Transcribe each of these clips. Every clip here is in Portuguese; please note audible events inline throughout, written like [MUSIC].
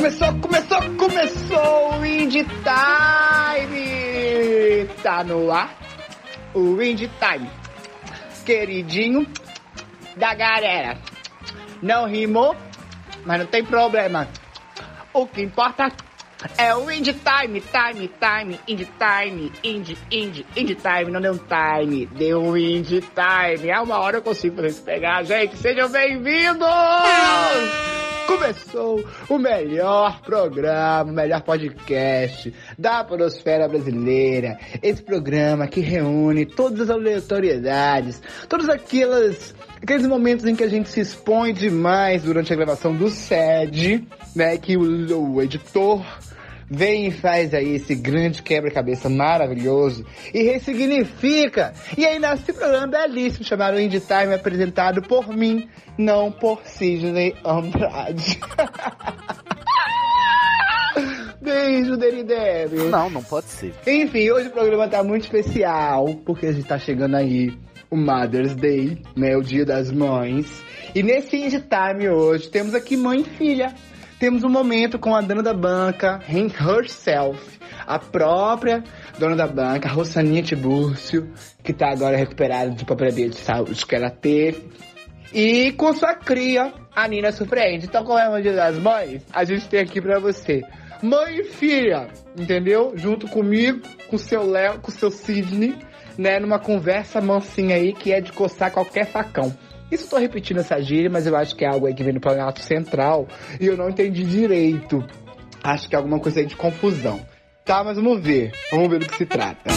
Começou, começou, começou o Indie Time! Tá no ar o Indie Time, queridinho da galera. Não rimou, mas não tem problema. O que importa é o Indie Time, Time, Time, Indie Time, Indie, Indie, Indie Time, não deu um time, deu um Indie Time. É uma hora eu consigo fazer isso pegar, gente. Sejam bem-vindos! Começou o melhor programa, o melhor podcast da podosfera brasileira. Esse programa que reúne todas as aleatoriedades, todos aquelas, aqueles momentos em que a gente se expõe demais durante a gravação do SED, né? Que o, o editor vem e faz aí esse grande quebra-cabeça maravilhoso e ressignifica. E aí nasce esse programa belíssimo chamado Indie Time, apresentado por mim, não por Sidney Andrade. [LAUGHS] Beijo, Derideb. Não, não pode ser. Enfim, hoje o programa tá muito especial, porque a gente tá chegando aí o Mother's Day, né, o Dia das Mães. E nesse Indie Time hoje temos aqui mãe e filha temos um momento com a dona da banca, herself, a própria dona da banca, Rossaninha Tibúrcio, que tá agora recuperada de problema de saúde que ela teve. E com sua cria, a Nina Surpreende. Então, como é o Dia das Mães, a gente tem aqui pra você mãe e filha, entendeu? Junto comigo, com seu Léo, com seu Sidney, né? Numa conversa mansinha aí que é de coçar qualquer facão. Isso eu tô repetindo essa gíria, mas eu acho que é algo aí que vem do Planalto Central e eu não entendi direito. Acho que é alguma coisa aí de confusão. Tá, mas vamos ver. Vamos ver do que se trata.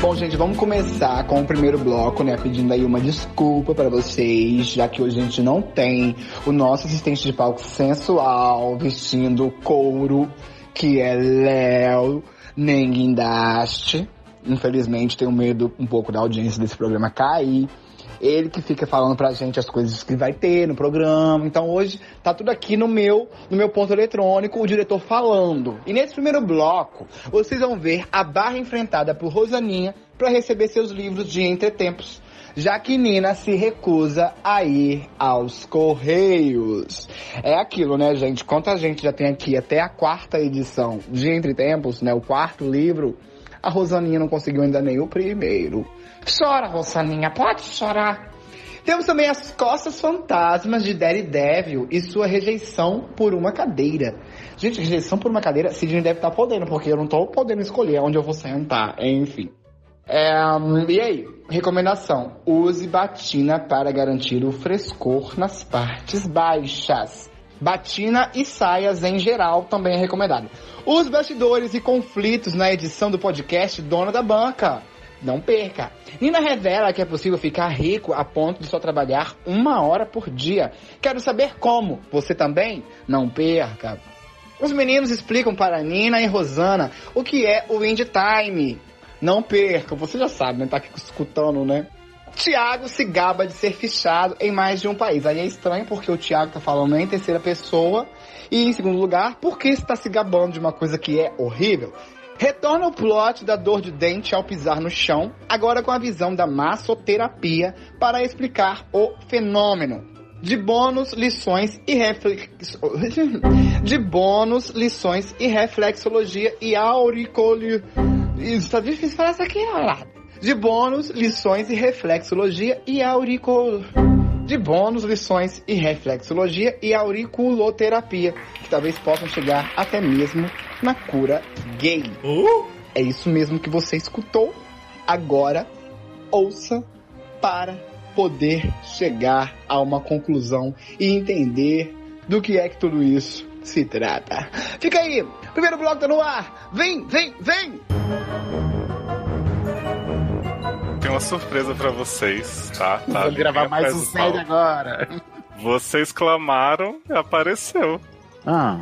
Bom, gente, vamos começar com o primeiro bloco, né? Pedindo aí uma desculpa para vocês, já que hoje a gente não tem o nosso assistente de palco sensual vestindo couro, que é Léo nem guindaste. Infelizmente, tenho medo um pouco da audiência desse programa cair. Ele que fica falando pra gente as coisas que vai ter no programa. Então hoje tá tudo aqui no meu, no meu ponto eletrônico, o diretor falando. E nesse primeiro bloco, vocês vão ver a barra enfrentada por Rosaninha para receber seus livros de entretempos já que Nina se recusa a ir aos Correios. É aquilo, né, gente? Quanta gente já tem aqui até a quarta edição de Entre Tempos, né? O quarto livro. A Rosaninha não conseguiu ainda nem o primeiro. Chora, Rosaninha, pode chorar. Temos também as costas fantasmas de Daredevil e sua rejeição por uma cadeira. Gente, rejeição por uma cadeira, Sidney deve estar podendo, porque eu não estou podendo escolher onde eu vou sentar, enfim. É, e aí, recomendação: use batina para garantir o frescor nas partes baixas. Batina e saias em geral também é recomendado. Os bastidores e conflitos na edição do podcast Dona da Banca. Não perca. Nina revela que é possível ficar rico a ponto de só trabalhar uma hora por dia. Quero saber como. Você também? Não perca. Os meninos explicam para Nina e Rosana o que é o Indie Time. Não perca, você já sabe, né? Tá aqui escutando, né? Tiago se gaba de ser fichado em mais de um país. Aí é estranho porque o Tiago tá falando em terceira pessoa. E em segundo lugar, por que está se gabando de uma coisa que é horrível? Retorna o plot da dor de dente ao pisar no chão, agora com a visão da massoterapia para explicar o fenômeno. De bônus, lições e reflex... [LAUGHS] De bônus, lições e reflexologia e auricoli... Isso tá difícil falar isso aqui, ó. De bônus, lições e reflexologia e auriculo. De bônus, lições e reflexologia e auriculoterapia, que talvez possam chegar até mesmo na cura gay. Uh? É isso mesmo que você escutou. Agora, ouça para poder chegar a uma conclusão e entender do que é que tudo isso se trata. Fica aí, primeiro bloco tá no ar. Vem, vem, vem! Tem uma surpresa para vocês, tá? tá Vou gravar mais um série agora. Vocês clamaram e apareceu. Ah.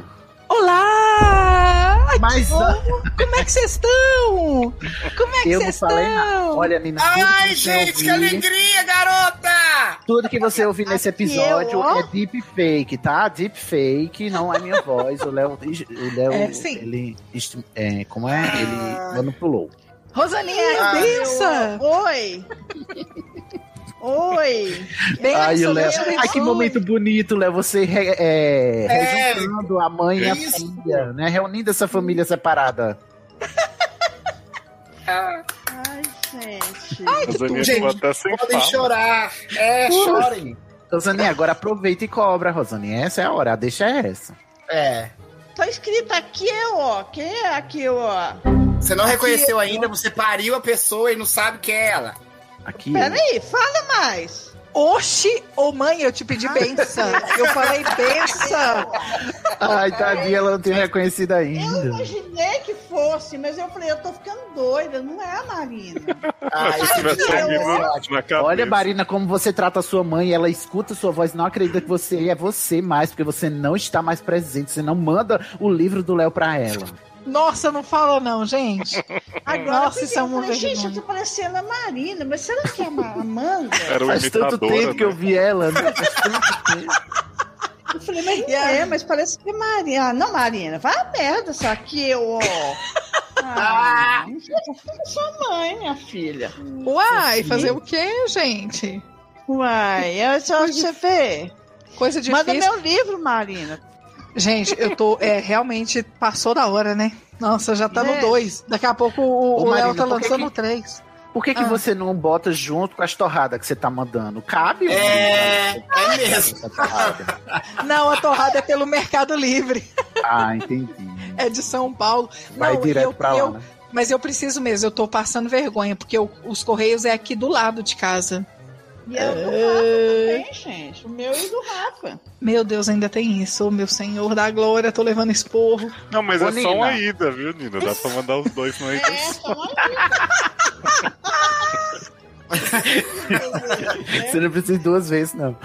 Olá! Mas como, como é que vocês estão? Como é que vocês estão? Olha, Nina, Ai, gente, que, que alegria, garota! Tudo que você ouvir nesse episódio eu, é deep fake, tá? Deep fake, não é minha voz. O Léo, o Léo, é, ele, é, como é? Ele manipulou. Rosaninha, ah, benção! Oi! Oi! Bem ai, Léo, ai, que momento bonito, Léo. Você é, é, a mãe e a filha, né? Reunindo essa família separada. ai, gente. Ai, que tudo. Gente, podem chorar. É, chorem. Rosane, agora aproveita e cobra, Rosane. Essa é a hora, deixa essa. É. Tá escrito aqui, ó. Quem é aqui, ó? Você não aqui, reconheceu ainda, você pariu a pessoa e não sabe que é ela. Aqui. Peraí, fala mais. Oxi, ô oh mãe, eu te pedi benção. [LAUGHS] Eu falei benção. Ai, tadinha, ela não tem reconhecido ainda. Eu imaginei que fosse, mas eu falei, eu tô ficando doida, não é a Marina. Ai, eu... Olha, Marina, como você trata a sua mãe, ela escuta a sua voz, não acredita que você é você mais, porque você não está mais presente, você não manda o livro do Léo pra ela. Nossa, não fala não, gente. Agora, Nossa, isso é uma falei, Gente, eu tô parecendo a Marina, mas será que é a Amanda? Era Faz tanto tempo né? que eu vi ela, né? Faz tanto tempo. Eu falei, mas não é, mas parece que é Marina. Ah, não, Marina, vai a merda, só que eu, ó. Ah, eu sua mãe, minha filha. Uai, fazer o quê, gente? Uai, é só você ver. Coisa difícil. Manda meu livro, Marina. Gente, eu tô. É, [LAUGHS] realmente passou da hora, né? Nossa, já tá é. no 2. Daqui a pouco o, o Léo tá lançando o 3. Por que, que ah. você não bota junto com as torradas que você tá mandando? Cabe? É, é mesmo. não, a torrada é pelo Mercado Livre. Ah, entendi. É de São Paulo. Vai não, direto eu, pra lá, eu, né? Mas eu preciso mesmo, eu tô passando vergonha, porque eu, os Correios é aqui do lado de casa. E é o do Rafa também, gente. O meu e do Rafa. Meu Deus, ainda tem isso. Meu senhor da glória, tô levando esporro. Não, mas Ô, é Nina. só uma ida, viu, Nina? Dá pra mandar os dois no ida. É, só uma ida. [LAUGHS] Você não precisa duas vezes, não.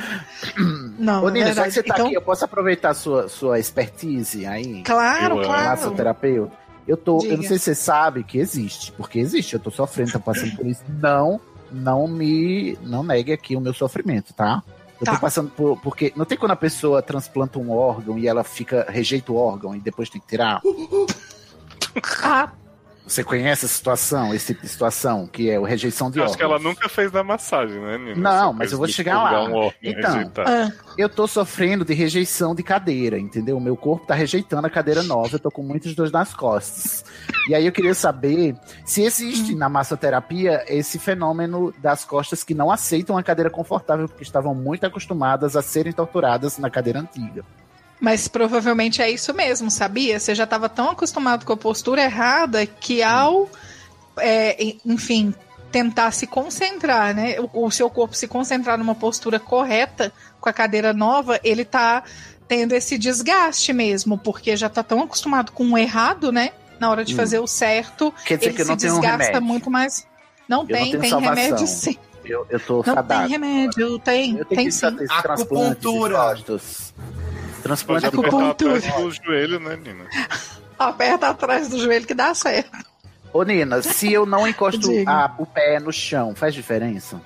Não, Ô, Nina, é já que você tá então... aqui, eu posso aproveitar a sua, sua expertise aí? Claro, eu claro. Massoterapeuta. Eu tô, eu não sei se você sabe que existe, porque existe, eu tô sofrendo, tô passando por isso. Não não me não negue aqui o meu sofrimento, tá? Eu tá. tô passando por. Porque não tem quando a pessoa transplanta um órgão e ela fica. rejeita o órgão e depois tem que tirar? ah, você conhece a situação, esse tipo de situação, que é o rejeição de eu órgãos? Acho que ela nunca fez da massagem, né, Nina? Não, mas eu vou chegar lá. Um então, ah. eu tô sofrendo de rejeição de cadeira, entendeu? O meu corpo tá rejeitando a cadeira nova, eu tô com muitas dores nas costas. E aí eu queria saber se existe na massoterapia esse fenômeno das costas que não aceitam a cadeira confortável, porque estavam muito acostumadas a serem torturadas na cadeira antiga. Mas provavelmente é isso mesmo, sabia? Você já estava tão acostumado com a postura errada que ao, é, enfim, tentar se concentrar, né? O, o, seu corpo se concentrar numa postura correta com a cadeira nova, ele tá tendo esse desgaste mesmo, porque já tá tão acostumado com o errado, né? Na hora de hum. fazer o certo, Quer dizer ele que se desgasta muito mais. Não eu tem, não tem salvação. remédio sim. Eu, eu tô Não tem remédio, tem, eu tem sim. Acupuntura. Transplante de acupuntura. atrás do joelho, né, Nina? Aperta atrás do joelho que dá certo. Ô, Nina, se eu não encosto a, o pé no chão, faz diferença?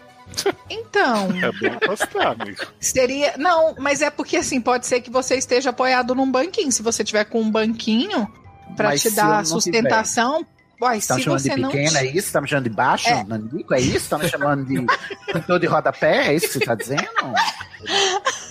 Então. [LAUGHS] É bom encostar, amigo. Seria. Não, mas é porque assim, pode ser que você esteja apoiado num banquinho. Se você tiver com um banquinho para te dar sustentação. Uai, tá me chamando de pequena, não... é isso? Tá me chamando de baixo, é. Nanico? É isso? Tá me chamando de pintor de rodapé? É isso que você tá dizendo? [LAUGHS]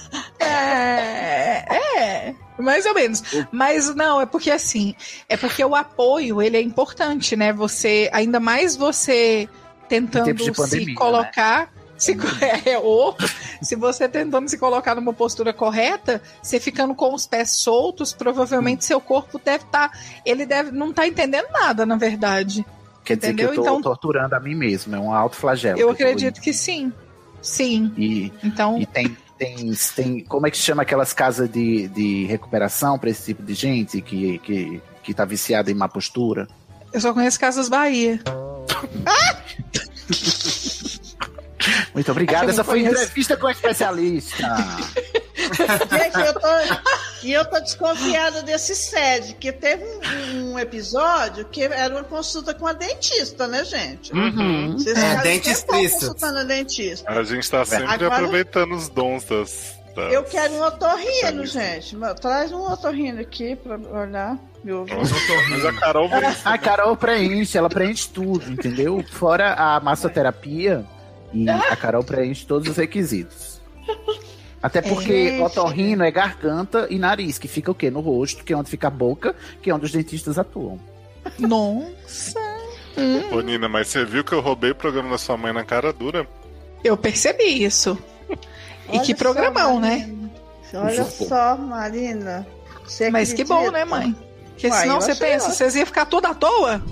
É, é, mais ou menos. Mas não, é porque assim, é porque o apoio, ele é importante, né? Você, ainda mais você tentando pandemia, se né? colocar, né? se, [LAUGHS] é, ou se você tentando se colocar numa postura correta, você ficando com os pés soltos, provavelmente seu corpo deve estar, tá, ele deve não tá entendendo nada, na verdade. Quer dizer Entendeu? que eu tô então, torturando a mim mesmo, é um alto flagelo. Eu acredito que sim. Sim. E, então, e tem, tem, tem. Como é que se chama aquelas casas de, de recuperação para esse tipo de gente que, que, que tá viciada em má postura? Eu só conheço Casas Bahia. [LAUGHS] Muito obrigado. Essa foi a entrevista com a especialista. [LAUGHS] Gente, eu tô, e eu tô desconfiada desse SED, que teve um, um, episódio que era uma consulta com a dentista, né, gente? Uhum. Vocês é, dentista. consultando a dentista. A gente tá sempre Agora, aproveitando os dons das, das... Eu quero um otorrino, gente. Traz um otorrino aqui pra olhar. Meu Mas a Carol preenche. A Carol preenche, ela preenche tudo, entendeu? Fora a massoterapia, E [LAUGHS] a Carol preenche todos os requisitos. Até porque é, otorrino é garganta e nariz, que fica o quê? No rosto, que é onde fica a boca, que é onde os dentistas atuam. Nossa! Ô, Nina, mas você viu que eu roubei o programa da sua mãe na cara dura? Eu percebi isso. E que programão, né? Olha só, Marina. Mas que bom, né, mãe? Porque Uai, senão você pensa, vocês iam ficar tudo à toa?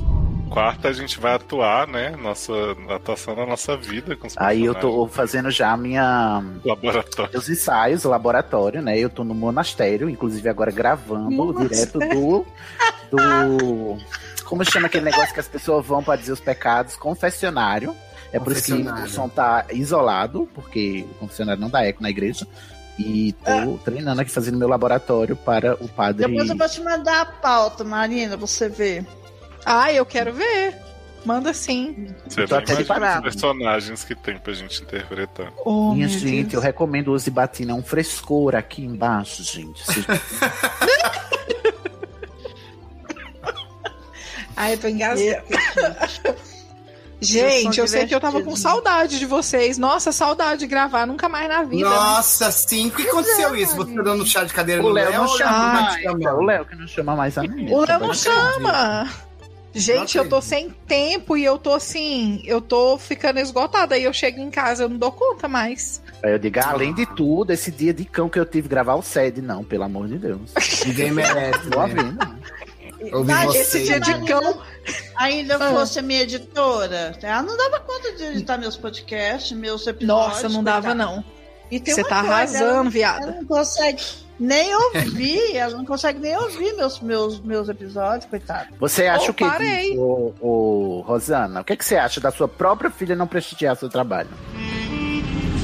Quarta a gente vai atuar, né? Nossa atuação na nossa vida com os Aí eu tô fazendo já a minha. Laboratório. Os ensaios, o laboratório, né? Eu tô no monastério, inclusive agora gravando monastério. direto do. do. Como chama aquele negócio que as pessoas vão para dizer os pecados? Confessionário. É por isso que o som tá isolado, porque o confessionário não dá eco na igreja. E tô é. treinando aqui, fazendo meu laboratório para o padre. Depois eu vou te mandar a pauta, Marina, você ver. Ah, eu quero ver. Manda sim. Você tô até preparado. personagens que tem pra gente interpretar. Oh, Minha gente, Deus. eu recomendo o Batina, é um frescor aqui embaixo, gente. [LAUGHS] Ai, eu tô engasgada. Gente, eu sei que eu tava com saudade de vocês. Nossa, saudade de gravar, nunca mais na vida. Né? Nossa, né? sim. O que aconteceu isso? Você tá dando chá de cadeira o no Léo? não chama mais. O Léo que não chama mais a mim. O Léo não chama. Gente, eu tô sem tempo e eu tô assim, eu tô ficando esgotada. Aí eu chego em casa, eu não dou conta mais. Aí eu digo, ah, além de tudo, esse dia de cão que eu tive gravar o SED, não, pelo amor de Deus. Ninguém merece. [LAUGHS] Boa né? vida. esse dia de cão. Ainda ah. fosse minha editora, ela não dava conta de editar meus podcasts, meus episódios. Nossa, não dava, não. Você tá coisa, arrasando, viado. Ela não consegue nem ouvir, [LAUGHS] ela não consegue nem ouvir meus, meus, meus episódios, coitado. Você acha oh, o que, o, o, Rosana? O que, que você acha da sua própria filha não prestigiar seu trabalho?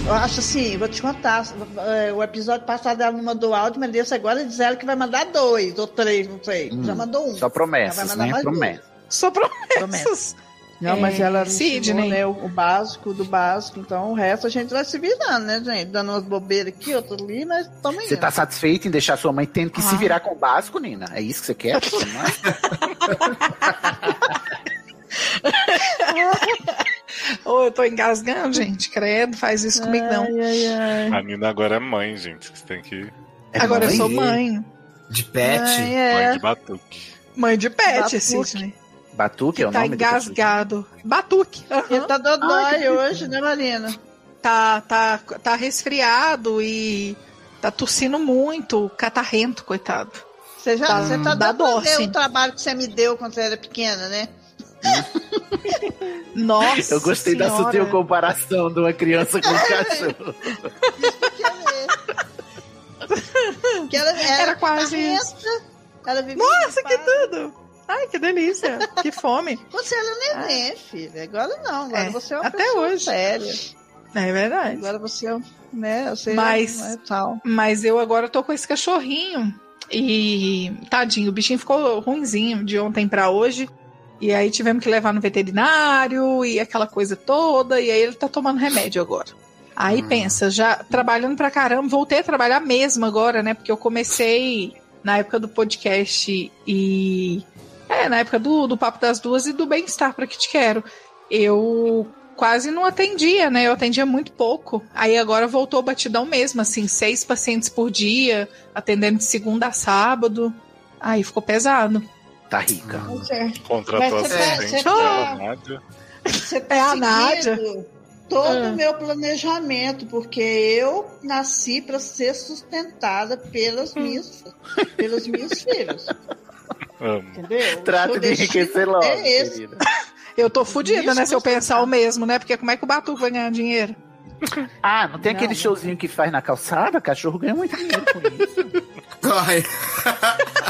Eu acho assim, vou te contar. É, o episódio passado ela não mandou áudio, mas desse agora diz ela que vai mandar dois ou três, não sei. Hum, Já mandou um. Só promessas, né? Promessas. Só promessas. promessas. Não, mas é, ela Sidney. né, o, o, básico do básico, então o resto a gente vai se virando, né, gente? Dando umas bobeiras aqui, outras ali, mas também. Você tá satisfeito em deixar sua mãe tendo que ah. se virar com o básico, Nina? É isso que você quer? [LAUGHS] Ô, eu tô engasgando, gente. Credo, faz isso comigo, não. Ai, ai. A Nina agora é mãe, gente. Você tem que. É agora mãe? eu sou mãe. De pet? Ai, é. Mãe de batuque. Mãe de pet, Sidney. Batuque é o tá nome engasgado. Batuque. Uhum. Ele tá dodói hoje, né, Marina? Tá, tá, tá resfriado e tá tossindo muito, catarrento, coitado. Você já tá, você tá dando o trabalho que você me deu quando você era pequena, né? [LAUGHS] Nossa. Eu gostei senhora. da sutil comparação de uma criança com um cachorro. que [LAUGHS] ela, era, era quase isso. Nossa, que tudo! Ai, que delícia. Que fome. Você era neném, filha. Agora não. Agora é, você é uma até hoje. séria. É verdade. Agora você é, né, você mas, é tal. Mas eu agora tô com esse cachorrinho. E tadinho, o bichinho ficou ruinzinho de ontem para hoje. E aí tivemos que levar no veterinário e aquela coisa toda. E aí ele tá tomando remédio agora. Aí hum. pensa, já trabalhando pra caramba, voltei a trabalhar mesmo agora, né? Porque eu comecei na época do podcast e é, na época do, do Papo das Duas e do Bem-Estar para que te quero. Eu quase não atendia, né? Eu atendia muito pouco. Aí agora voltou batidão mesmo, assim, seis pacientes por dia, atendendo de segunda a sábado. Aí ficou pesado. Tá rica. Contratou assistente tá, Nádia. Você tá é a Nádia. Todo o ah. meu planejamento, porque eu nasci para ser sustentada pelas minhas, pelos meus filhos. [LAUGHS] Entendeu? Trata de enriquecer logo, é querida. Eu tô fodida, né? Se eu pensar o mesmo, né? Porque como é que o Batuco vai ganhar dinheiro? Ah, não tem não, aquele showzinho que faz na calçada? Cachorro ganha muito dinheiro com isso. Ai. [LAUGHS]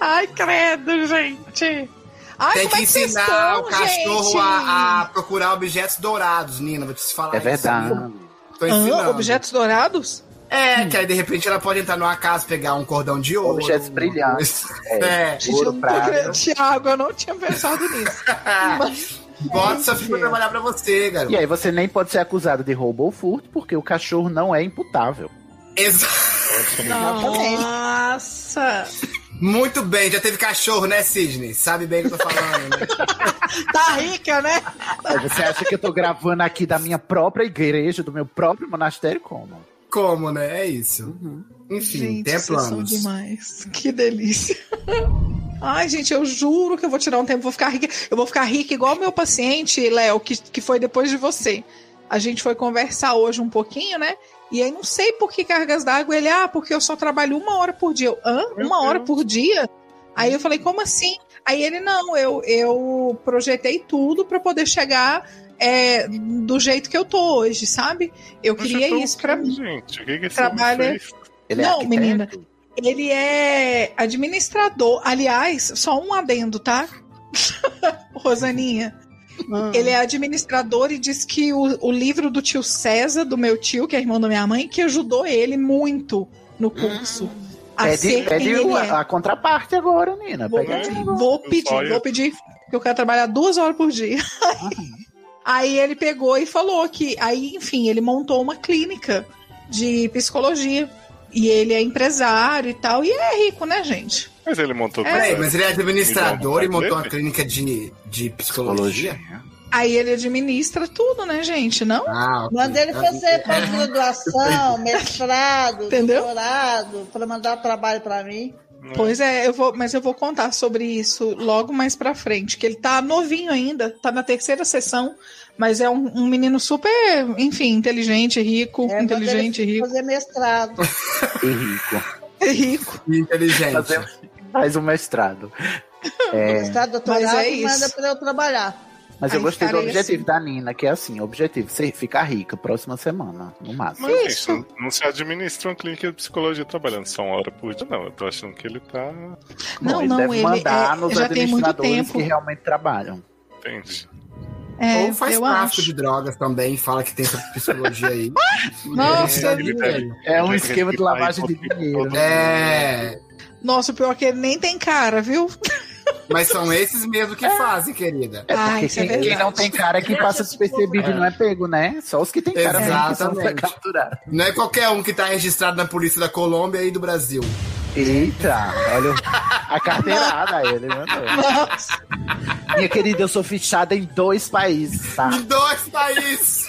Ai, credo, gente. Ai, tem que é ensinar estão, o cachorro a, a, procurar objetos dourados, Nina. Vou te falar É verdade. Ah, objetos dourados? É, hum. que aí de repente ela pode entrar numa casa, pegar um cordão de ouro. Objetos brilhantes. [LAUGHS] É, é. Ouro pra... Tiago, eu não tinha pensado nisso. [LAUGHS] Bota sua filha pra trabalhar pra você, garoto. E aí você nem pode ser acusado de roubo ou furto, porque o cachorro não é imputável. Exato. Nossa! Muito bem, já teve cachorro, né, Sidney? Sabe bem o que eu tô falando, né? [LAUGHS] tá rica, né? Você acha que eu tô gravando aqui da minha própria igreja, do meu próprio monastério? Como? Como, né? É isso. Uhum. Enfim, gente, tem planos. Demais. Que delícia. [LAUGHS] Ai, gente, eu juro que eu vou tirar um tempo, vou ficar rica. Eu vou ficar rica igual meu paciente, Léo, que, que foi depois de você. A gente foi conversar hoje um pouquinho, né? E aí não sei por que cargas d'água. Ele, ah, porque eu só trabalho uma hora por dia. Eu, hã? Uma hora por dia? Aí eu falei, como assim? Aí ele, não, eu, eu projetei tudo para poder chegar é, do jeito que eu tô hoje, sabe? Eu queria isso para mim. Gente, o que, que Trabalha... Ele é não, menina. Ele é administrador. Aliás, só um adendo, tá? [LAUGHS] Rosaninha. Hum. Ele é administrador e diz que o, o, livro do tio César, do meu tio, que é irmão da minha mãe, que ajudou ele muito no curso. Hum. A pede, pede é. a, contraparte agora, Nina. Vou, vou pedir, vou pedir, porque eu quero trabalhar duas horas por dia. [LAUGHS] Aí ele pegou e falou que, aí, enfim, ele montou uma clínica de psicologia. E ele é empresário e tal, e é rico, né, gente? Mas ele montou. É, mas ele é administrador e montou uma clínica de, de psicologia. Aí ele administra tudo, né, gente? Não? Ah, okay. Manda ele fazer pós-graduação, [LAUGHS] mestrado, Entendeu? doutorado, para mandar trabalho para mim. Pois é, eu vou, mas eu vou contar sobre isso logo mais pra frente, que ele tá novinho ainda, tá na terceira sessão, mas é um, um menino super, enfim, inteligente, rico, é, inteligente, rico. Fazer mestrado. e rico. É rico. E inteligente. Fazer, faz um mestrado. É... Mestrado, doutorado, mas é isso. manda pra eu trabalhar. Mas eu gostei do objetivo assim. da Nina, que é assim, objetivo, você ficar rica próxima semana, no máximo. Mas isso. Gente, não, não se administra uma clínica de psicologia trabalhando só uma hora por dia, não. Eu tô achando que ele tá. Não, ele não, deve ele mandar é, nos já tem muito tempo. que realmente trabalham. Entendi. É, Ou faz tráfico de drogas também, fala que tem essa psicologia aí. [LAUGHS] Nossa, é, é um esquema de lavagem de dinheiro. É. Nossa, o pior é que ele nem tem cara, viu? Mas são esses mesmo que fazem, querida. É porque Ai, quem, é quem, não tem cara é que passa despercebido e não é pego, né? Só os que tem cara Exatamente. que são Não é qualquer um que tá registrado na polícia da Colômbia e do Brasil. Eita, olha a carteirada ele, meu Deus. Minha querida, eu sou fichada em dois países, tá? Em dois países!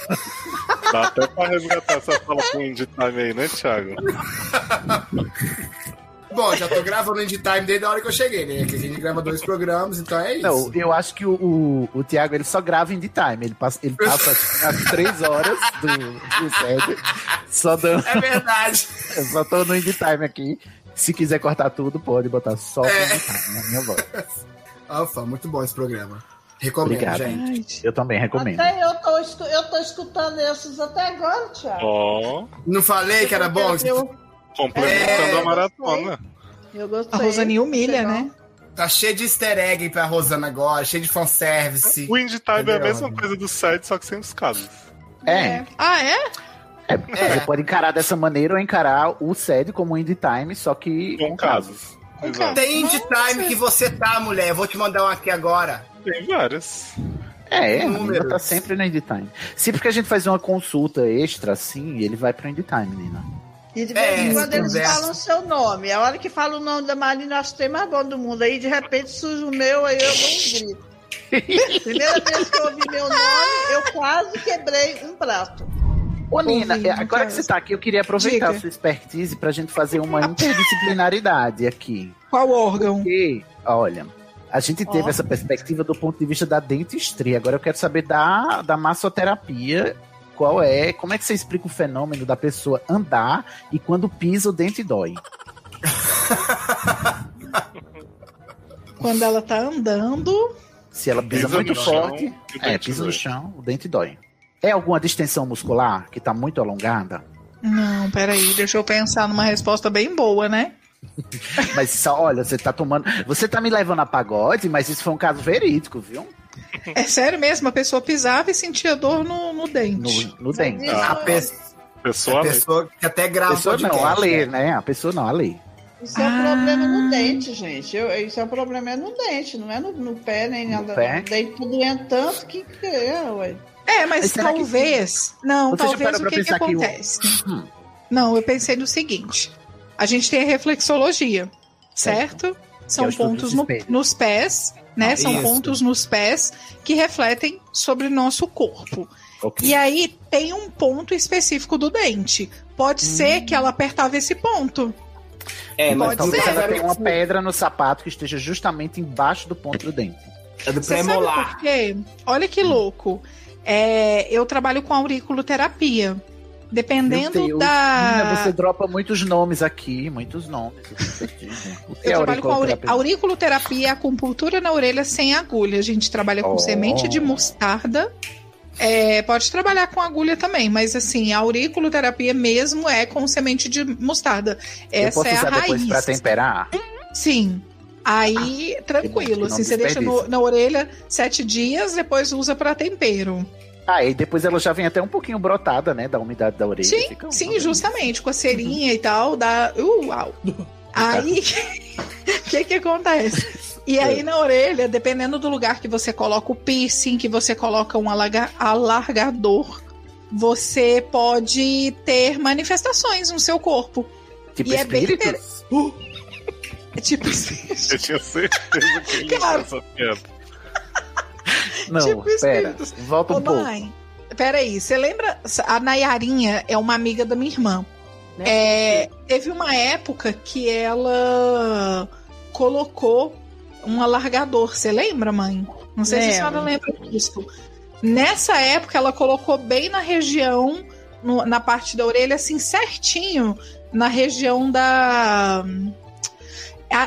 Dá até pra resgatar essa fala com o Time aí, né, Thiago? [LAUGHS] Bom, já tô gravando Indie Time desde a hora que eu cheguei, né? Que a gente grava dois programas, então é isso. Não, eu acho que o, o, o Thiago ele só grava Indie Time. Ele passa, ele passa as três horas do, do set, só dando. É verdade. eu só tô no Indie Time aqui. Se quiser cortar tudo, pode botar só é. na minha voz. Alfa, muito bom esse programa. Recomendo, Obrigado. gente. Eu também recomendo. Até eu tô, eu tô escutando esses até agora, Thiago. Oh. Não falei que era bom? Eu... Complementando é, a maratona. Eu gostei. A Rosane humilha, né? Tá cheio de easter egg pra Rosana agora, cheio de fanservice. O Indie Time é a mesma coisa do site, só que sem os casos. É. é. Ah, é? É, é, Você pode encarar dessa maneira ou encarar o SED como Indie Time, só que. Com casos. Exato. Tem Indie Time que você tá, mulher. Eu vou te mandar um aqui agora. Tem várias. É, é tá sempre no Indie Time. Sempre que a gente faz uma consulta extra assim, ele vai pro Indie Time, Nina. E de vez em é, quando eles conversa. falam seu nome. A hora que fala o nome da Marina, eu acho que tem mais bom do mundo. Aí de repente surge o meu, aí eu dou um grito. [LAUGHS] Primeira vez que eu ouvi meu nome, eu quase quebrei um prato. Ô, Nina, Ouvindo, agora que você está aqui, eu queria aproveitar Diga. a sua expertise para a gente fazer uma interdisciplinaridade aqui. Qual órgão? Porque, olha, a gente teve oh. essa perspectiva do ponto de vista da dentistria. Agora eu quero saber da, da massoterapia. Qual é? Como é que você explica o fenômeno da pessoa andar e quando pisa o dente dói? [LAUGHS] quando ela tá andando. Se ela pisa, pisa muito forte, chão, é, pisa no chão, o dente dói. É alguma distensão muscular que tá muito alongada? Não, peraí, deixa eu pensar numa resposta bem boa, né? [LAUGHS] mas só, olha, você tá tomando. Você tá me levando a pagode, mas isso foi um caso verídico, viu? É sério mesmo, a pessoa pisava e sentia dor no, no dente. No, no dente. Ah, a, pe pessoa, a pessoa que até grava pessoa não, a ler, né? A pessoa não, a ler. Isso é um ah. problema no dente, gente. Eu, isso é um problema no dente, não é no, no pé, nem no nada. Pé? O dente tá doendo tanto que, que é, ué. É, mas talvez. Que... Não, Você talvez o que, que acontece? Que... Hum. Não, eu pensei no seguinte: a gente tem a reflexologia. certo? São é pontos no, nos pés, né? Ah, São isso. pontos nos pés que refletem sobre o nosso corpo. Okay. E aí tem um ponto específico do dente. Pode hum. ser que ela apertava esse ponto. É, mas Pode talvez ser. ela tenha uma pedra no sapato que esteja justamente embaixo do ponto do dente. É do quê? Olha que louco. É, eu trabalho com auriculoterapia. Dependendo da. você dropa muitos nomes aqui, muitos nomes. eu é trabalho com auriculoterapia? acupuntura na orelha sem agulha. A gente trabalha com oh. semente de mostarda. É, pode trabalhar com agulha também, mas assim, a auriculoterapia mesmo é com semente de mostarda. Essa eu posso é usar a raiz. depois para temperar? Sim. Aí, ah, tranquilo. Assim, você deixa no, na orelha sete dias, depois usa para tempero. Ah, e depois ela já vem até um pouquinho brotada, né? Da umidade da orelha. Sim, Fica sim, justamente. Com a cerinha e tal, dá. Uh, uau! Aí, o [LAUGHS] que que acontece? E aí na orelha, dependendo do lugar que você coloca o piercing, que você coloca um alargador, você pode ter manifestações no seu corpo. Tipo e espíritos? é bem uh! [LAUGHS] É tipo Eu tinha certeza que ele Cara... essa piada. Não, tipo pera, volta um Ô, pouco. Mãe, peraí, você lembra? A Nayarinha é uma amiga da minha irmã. Né? É, teve uma época que ela colocou um alargador. Você lembra, mãe? Não sei se a senhora lembra disso. Nessa época, ela colocou bem na região, no, na parte da orelha, assim, certinho, na região da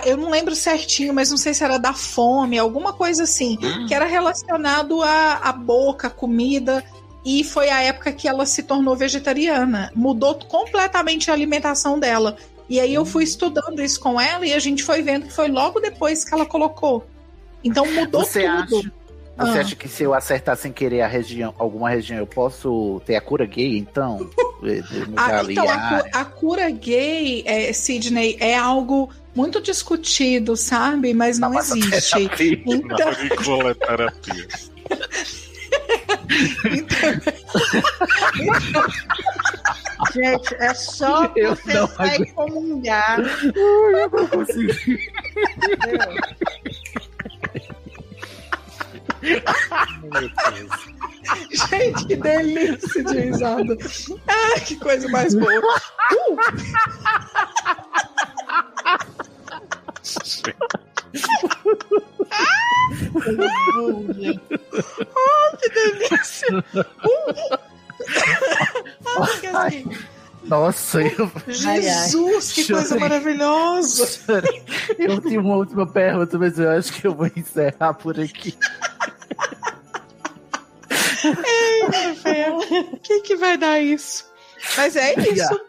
eu não lembro certinho, mas não sei se era da fome, alguma coisa assim, hum. que era relacionado à, à boca, à comida. E foi a época que ela se tornou vegetariana. Mudou completamente a alimentação dela. E aí eu fui estudando isso com ela e a gente foi vendo que foi logo depois que ela colocou. Então mudou você tudo. Acha, você ah. acha que se eu acertar sem querer a região, alguma região, eu posso ter a cura gay, então? [LAUGHS] ah, então, a, a, cura gay, é, Sidney, é algo muito discutido, sabe? Mas não, [LAUGHS] não existe. Terapia. [LAUGHS] Então... Não, terapia. Gente, é só confessar e comungar. Eu não consigo. Gente, que delícia de risada. Ah, que coisa mais boa. Uh! Ai, que delícia! Ai, nossa, eu. Jesus, que coisa maravilhosa! Eu tenho uma última pergunta, mas eu acho que eu vou encerrar por aqui. Ei, o que, que vai dar isso? Mas é isso.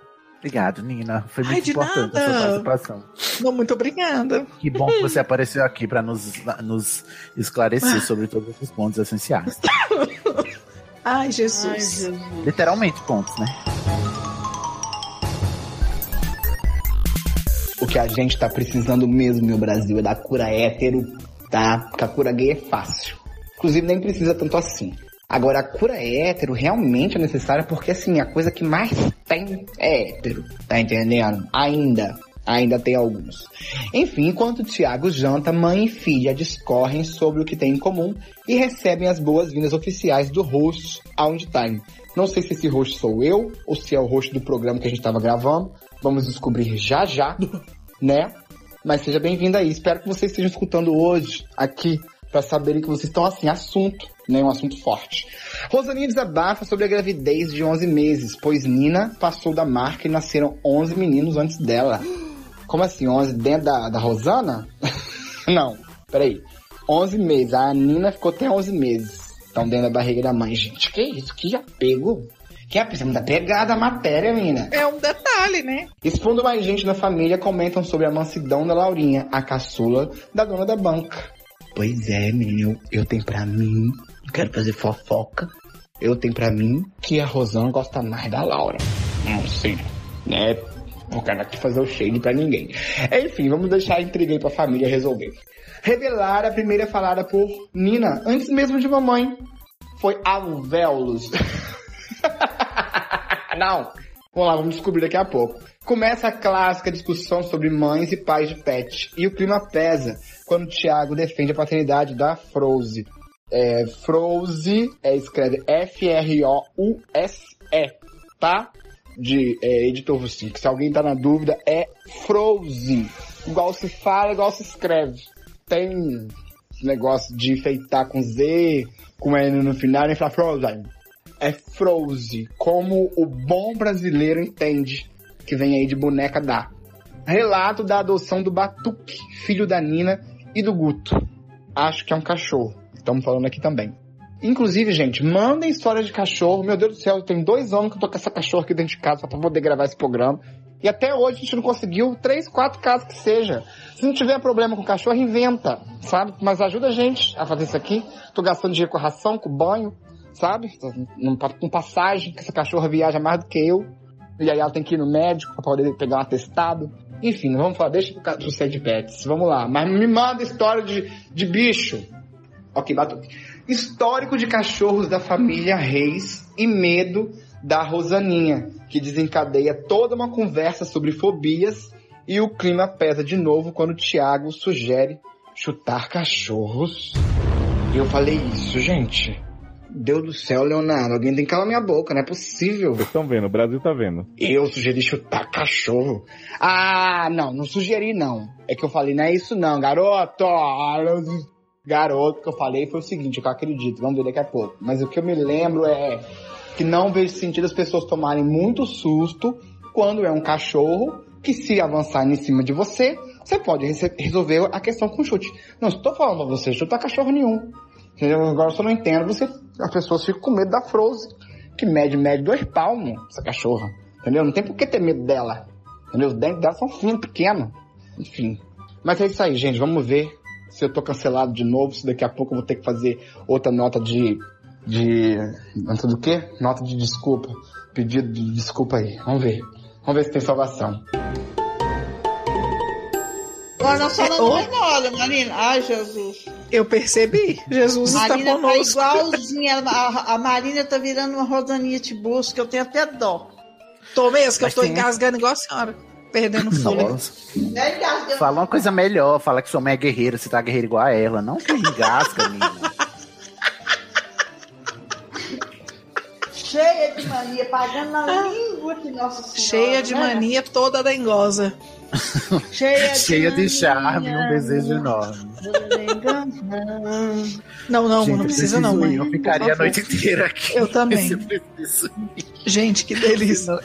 Obrigado, Nina. Foi muito Ai, importante nada. a sua participação. Não, muito obrigada. Que bom que você [LAUGHS] apareceu aqui para nos, nos esclarecer sobre todos esses pontos essenciais. [LAUGHS] Ai Jesus. Ai, Jesus. Literalmente pontos, né? O que a gente tá precisando mesmo no Brasil é da cura hétero, tá? Porque a cura gay é fácil. Inclusive nem precisa tanto assim. Agora, a cura hétero realmente é necessária porque, assim, a coisa que mais tem é hétero, tá entendendo? Ainda. Ainda tem alguns. Enfim, enquanto Tiago janta, mãe e filha discorrem sobre o que tem em comum e recebem as boas-vindas oficiais do host aonde time. Não sei se esse host sou eu ou se é o host do programa que a gente estava gravando. Vamos descobrir já já, [LAUGHS] né? Mas seja bem-vindo aí. Espero que vocês estejam escutando hoje aqui para saberem que vocês estão assim, assunto, né? Um assunto forte. Rosaninha desabafa sobre a gravidez de 11 meses, pois Nina passou da marca e nasceram 11 meninos antes dela. Como assim, 11 dentro da, da Rosana? [LAUGHS] Não, peraí. 11 meses, a Nina ficou até 11 meses. Então dentro da barriga da mãe. Gente, que isso? Que apego? Que é precisa da pegada a matéria, menina. É um detalhe, né? Expondo mais gente na família, comentam sobre a mansidão da Laurinha, a caçula da dona da banca. Pois é, menino, eu, eu tenho pra mim, quero fazer fofoca, eu tenho pra mim que a Rosana gosta mais da Laura. Não sei, né? Não quero aqui fazer o shade pra ninguém. Enfim, vamos deixar a intriga aí pra família resolver. Revelar a primeira falada por Nina, antes mesmo de mamãe, foi Alvéolos. [LAUGHS] Não, vamos lá, vamos descobrir daqui a pouco. Começa a clássica discussão sobre mães e pais de pet. E o clima pesa quando o Thiago defende a paternidade da Froze. É, Froze é, escreve F-R-O-U-S-E, tá? De é, editor Russim. Se alguém tá na dúvida, é Froze. Igual se fala, igual se escreve. Tem negócio de enfeitar com Z, com N no final, e fala Frozen. É Froze, como o bom brasileiro entende que vem aí de boneca da. Relato da adoção do Batuque, filho da Nina e do Guto. Acho que é um cachorro. Estamos falando aqui também. Inclusive, gente, mandem história de cachorro. Meu Deus do céu, tem dois anos que eu tô com essa cachorra aqui dentro de casa só poder gravar esse programa. E até hoje a gente não conseguiu três, quatro casos que seja. Se não tiver problema com cachorro, inventa, sabe? Mas ajuda a gente a fazer isso aqui. Tô gastando dinheiro com ração, com banho, sabe? Com passagem, que essa cachorra viaja mais do que eu. E aí ela tem que ir no médico pra poder pegar um atestado. Enfim, vamos falar, deixa pro, pro de pets. Vamos lá. Mas me manda história de, de bicho. Ok, bato. Histórico de cachorros da família Reis e medo da Rosaninha, que desencadeia toda uma conversa sobre fobias e o clima pesa de novo quando o Thiago sugere chutar cachorros. E eu falei isso, gente. Deus do céu, Leonardo, alguém tem que calar minha boca, não é possível. Vocês estão vendo, o Brasil tá vendo. Eu sugeri chutar cachorro. Ah, não, não sugeri não. É que eu falei, não é isso não, garoto. Garoto, que eu falei foi o seguinte, que eu acredito, vamos ver daqui a pouco. Mas o que eu me lembro é que não vejo sentido as pessoas tomarem muito susto quando é um cachorro que se avançar em cima de você, você pode resolver a questão com chute. Não estou falando pra você chutar cachorro nenhum. Agora eu só não entendo você, as pessoas ficam com medo da Frozen, que mede, mede dois palmos, essa cachorra. Entendeu? Não tem por que ter medo dela. Entendeu? Os dentes dela são finos, pequenos. Enfim. Mas é isso aí, gente. Vamos ver se eu tô cancelado de novo, se daqui a pouco eu vou ter que fazer outra nota de de. Nota do quê? Nota de desculpa. Pedido de desculpa aí. Vamos ver. Vamos ver se tem salvação. Agora nós falando é, Marina. Ai, Jesus. Eu percebi. Jesus Marina está tá conosco. Tá igualzinha. A, a Marina tá virando uma Rosaninha Tibusco, que eu tenho até dó. Tô mesmo, que Mas eu tô engasgando igual a senhora. Perdendo fôlego. Fala uma coisa melhor. Fala que sua mãe é guerreira, você tá guerreira igual a ela. Não que engasga, menina. Cheia de mania, pagando na ah. língua que Nossa Senhora. Cheia de né? mania, toda dengosa. Cheia, [LAUGHS] Cheia de, de charme e um desejo enorme. [LAUGHS] Não, não, Gente, não precisa não, mãe. Eu ficaria a noite inteira aqui. Eu também. [LAUGHS] Gente, que delícia.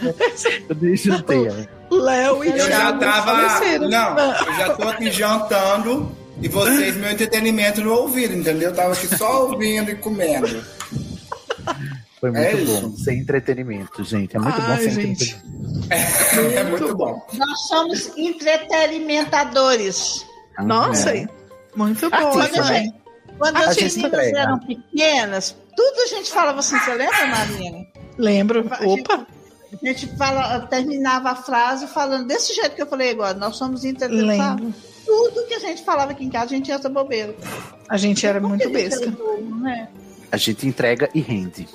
Eu deixo ter. Léo e Eu já tava. Não, eu já tô aqui jantando e vocês, meu entretenimento no ouvido, entendeu? Eu tava aqui só ouvindo e comendo. Foi muito é bom. Sem entretenimento, gente. É muito Ai, bom sem gente. entretenimento. É, é muito bom. Nós somos entretenimentadores. Nossa, é. muito bom. Quando, gente, quando as meninas eram pequenas, tudo a gente falava assim, você lembra, Marina? Lembro. Opa! A gente fala, terminava a frase falando desse jeito que eu falei agora. Nós somos entretenimentadores. Tudo que a gente falava aqui em casa, a gente ia ser bobeira. A gente era muito besta. Né? A gente entrega e rende.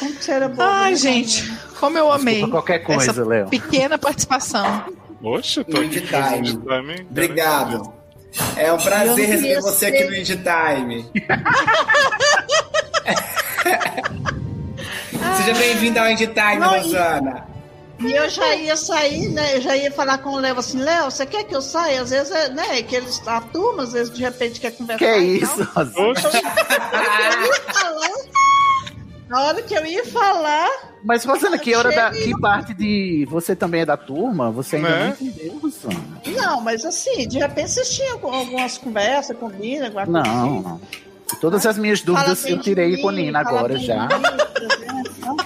Como que era bom? Ai, né? gente, como eu amei. Desculpa qualquer coisa, essa Léo. Pequena participação. Oxe, tô aqui. Time. Obrigado. É um prazer receber você aqui no Indie Time. [LAUGHS] Seja bem-vinda ao Indie Time, Não, Rosana. E eu já ia sair, né? Eu já ia falar com o Léo assim, Léo, você quer que eu saia? Às vezes, é, né? Que eles, a turma, às vezes, de repente, quer conversar. Que isso, Rosana? [LAUGHS] Na hora que eu ia falar. Mas Rosana, que hora da. Que parte de. Você também é da turma? Você ainda né? não entendeu, Rosana? Não, mas assim, de repente vocês tinham algumas conversas com Nina, alguma Não, assim. não. Todas as minhas dúvidas eu tirei mim, com Nina agora já. Mim?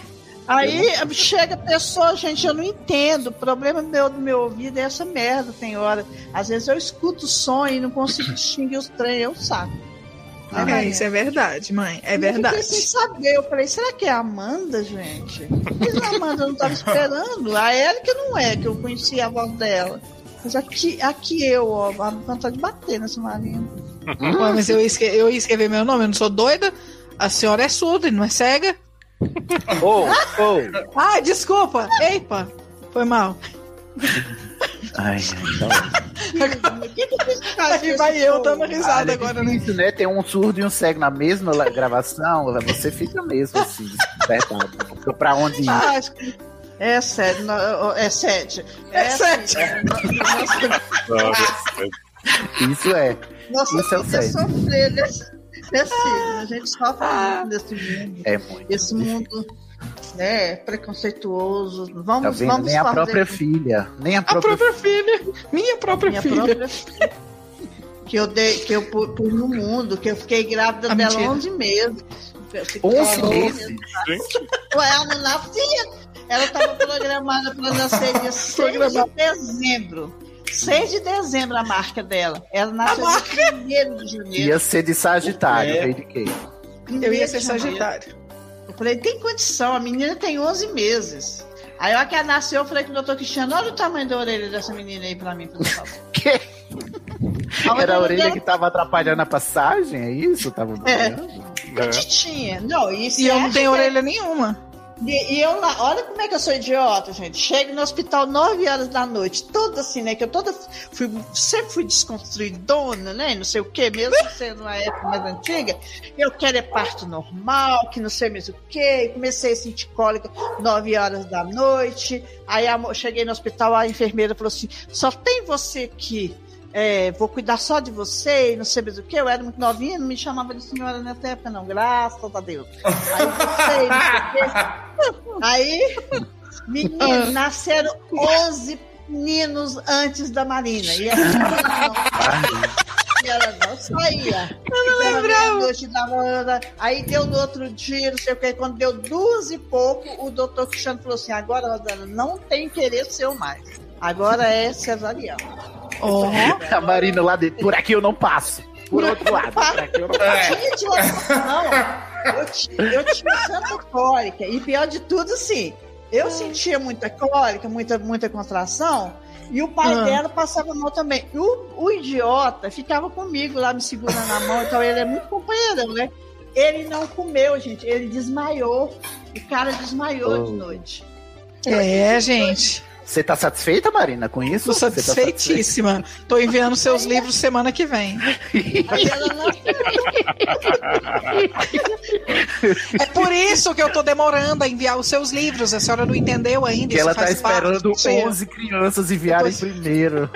Aí chega a pessoa, gente, eu não entendo. O problema meu do meu ouvido é essa merda, tem hora. Às vezes eu escuto o som e não consigo distinguir os trem, eu saco. Ah, é, isso é verdade, mãe. É verdade. Eu fiquei sem saber. Eu falei, será que é a Amanda, gente? Mas a Amanda não estava esperando. A Erika não é, que eu conhecia a voz dela. Mas aqui, aqui eu, ó, a vontade de bater nessa Marina. Hum. mas eu ia, escrever, eu ia escrever meu nome, eu não sou doida. A senhora é surda e não é cega. Oh, oh. Ah, desculpa. Eipa, foi mal. Ai, então... [LAUGHS] Aqui vai eu dando risada ah, agora, né? né? Tem um surdo e um cego na mesma gravação, você fica mesmo assim, despertado. pra onde ir? Ah, acho que... É sério, é sede. É, é sede. Isso é. Nossa, Isso é o sede. sofrer nesse, nesse A gente sofre ah, nesse mundo. É muito. Esse mundo né, preconceituoso. Vamos, tá vamos Nem a própria filha. Nem a própria, a própria filha. Minha própria Minha filha. Própria filha. Que eu, dei, que eu pus no mundo, que eu fiquei grávida a dela mentira. 11 meses. 11 meses? Ela não nascia. Ela estava programada para nascer dia 6 de dezembro. 6 de dezembro a marca dela. Ela nasceu dia 1 de janeiro. Ia ser de Sagitário, é. de quê? Eu ia ser Sagitário. Eu falei, tem condição, a menina tem 11 meses. Aí a hora que ela nasceu, eu falei com o doutor Cristiano, olha o tamanho da orelha dessa menina aí pra mim, por favor. [LAUGHS] que? A Era a orelha dela... que tava atrapalhando a passagem, é isso? Tava é. é. Não, isso e eu não tenho orelha nenhuma. E, e, eu lá, olha como é que eu sou idiota, gente. Chego no hospital 9 horas da noite, toda assim, né? Que eu toda fui, sempre fui desconstruidona, né? Não sei o que, mesmo [LAUGHS] sendo uma época mais antiga. Eu quero é parto normal, que não sei mais o que. Comecei a sentir cólica 9 horas da noite. Aí a, cheguei no hospital, a enfermeira falou assim: só tem você aqui é, vou cuidar só de você e não sei mais o que. Eu era muito novinha, não me chamava de senhora nessa época, não. Graças a Deus. Aí, não sei, não Aí, menino, nasceram 11 meninos antes da Marina. E ela não, ela não saía. Eu não lembrava. Noite, dava, aí deu no outro dia, não sei o que. Quando deu duas e pouco, o doutor Cristiano falou assim: agora, Rosana, não tem querer seu mais. Agora é cesariana. Oh. [LAUGHS] A Marina lá dentro. Por aqui eu não passo. Por outro lado. Por aqui eu não passo. Não. Eu tinha, eu tinha tanta cólica. E pior de tudo, assim, eu sentia muita cólica, muita, muita contração. E o pai uhum. dela passava mal também. O, o idiota ficava comigo lá, me segurando na mão. Então ele é muito companheirão, né? Ele não comeu, gente. Ele desmaiou. O cara desmaiou oh. de noite. É, gente. Você tá satisfeita, Marina, com isso? Tô satisfeitíssima. Tá Tô enviando seus livros semana que vem. é por isso que eu tô demorando a enviar os seus livros. A senhora não entendeu ainda. Que ela tá esperando 11 crianças enviarem tô... primeiro.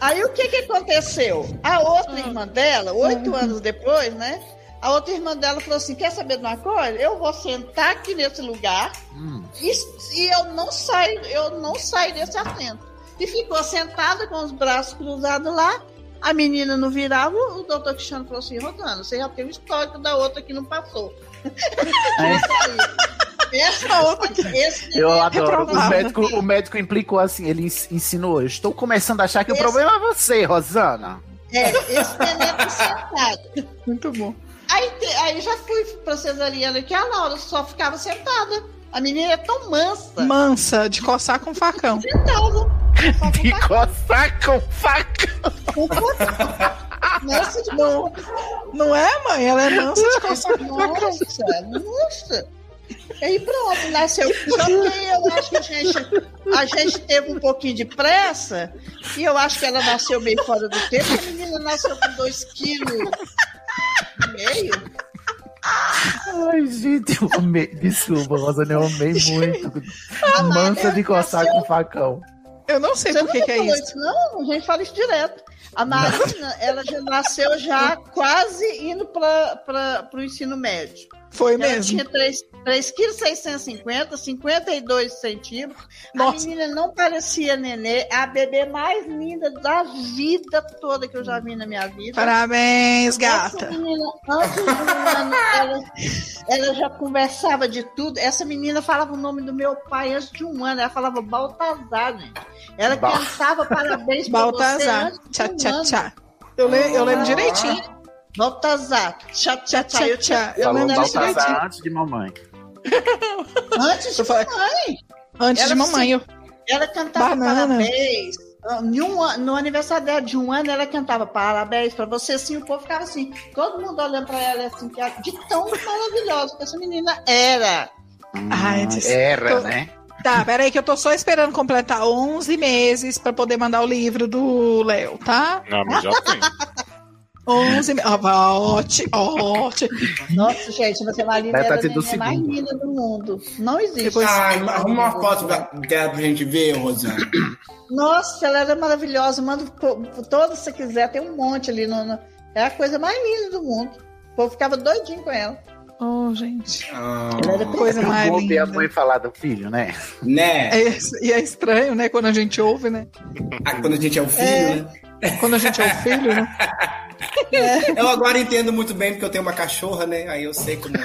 Aí o que que aconteceu? A outra irmã dela, oito ah. anos depois, né? A outra irmã dela falou assim: quer saber de uma coisa? Eu vou sentar aqui nesse lugar hum. e, e, eu não saio, eu não saio desse assento. E ficou sentada com os braços cruzados lá. A menina não virava, o doutor Cristiano falou assim: Rosana, você já tem o histórico da outra que não passou. [LAUGHS] Essa outra esse Eu adoro. O médico, o médico implicou assim, ele ensinou. Estou começando a achar que esse... o problema é você, Rosana. É, esse neném tá sentado. Muito bom. Aí, aí já fui pra cesariana que a Laura só ficava sentada. A menina é tão mansa. Mansa, de coçar com facão. [LAUGHS] Sentada. De coçar com facão. Mansa de não, não é, mãe? Ela é mansa de coçar com facão. Nossa, nossa. E aí pronto, nasceu. Só que eu acho que a gente, a gente teve um pouquinho de pressa e eu acho que ela nasceu meio fora do tempo. A menina nasceu com 2 quilos meio. Ai, gente, eu amei. Desculpa, Rosane, eu amei muito. A mansa de coçar com facão. Eu não sei Você por que, que é isso. isso. Não, a gente fala isso direto. A Marina, ela já nasceu já quase indo para o ensino médio. Foi ela mesmo. Tinha 3,650 kg, 52 centímetros. Nossa. A menina não parecia nenê, a bebê mais linda da vida toda que eu já vi na minha vida. Parabéns, gata. Essa menina, antes de um ano, ela, ela já conversava de tudo. Essa menina falava o nome do meu pai antes de um ano. Ela falava Baltazar, gente. Ela ba cantava parabéns para você antes tchá, tchá, tchá. Eu, le eu lembro direitinho. Baltazar. Tchá, tchá, tchá. Eu, tinha, eu Falou Baltazar antes de mamãe. [LAUGHS] Antes de mamãe. Antes ela, de mamãe. Eu... Ela cantava Banana. parabéns. Um, no aniversário dela de um ano, ela cantava parabéns pra você, assim, o povo ficava assim, todo mundo olhando pra ela assim, de tão maravilhosa que essa menina era. Hum, Ai, era, tô... né? Tá, peraí que eu tô só esperando completar 11 meses pra poder mandar o livro do Léo, tá? Não, mas já tem. [LAUGHS] 11 meses. Ah, ótimo, ótimo. Nossa, gente, você é uma linda tá é a mais linda do mundo. Não existe. Depois... Ah, arruma uma foto dela pra gente ver, Rosana. Nossa, ela era maravilhosa. Manda toda se você quiser. Tem um monte ali. No, no... É a coisa mais linda do mundo. O povo ficava doidinho com ela. Oh, gente. Ah, Ela coisa mais linda. ouvir a mãe falar do filho, né? Né? É, e é estranho, né? Quando a gente ouve, né? Ah, quando a gente é o filho, é. né? Quando a gente é o filho, né? É. Eu agora entendo muito bem porque eu tenho uma cachorra, né? Aí eu sei como é. [LAUGHS]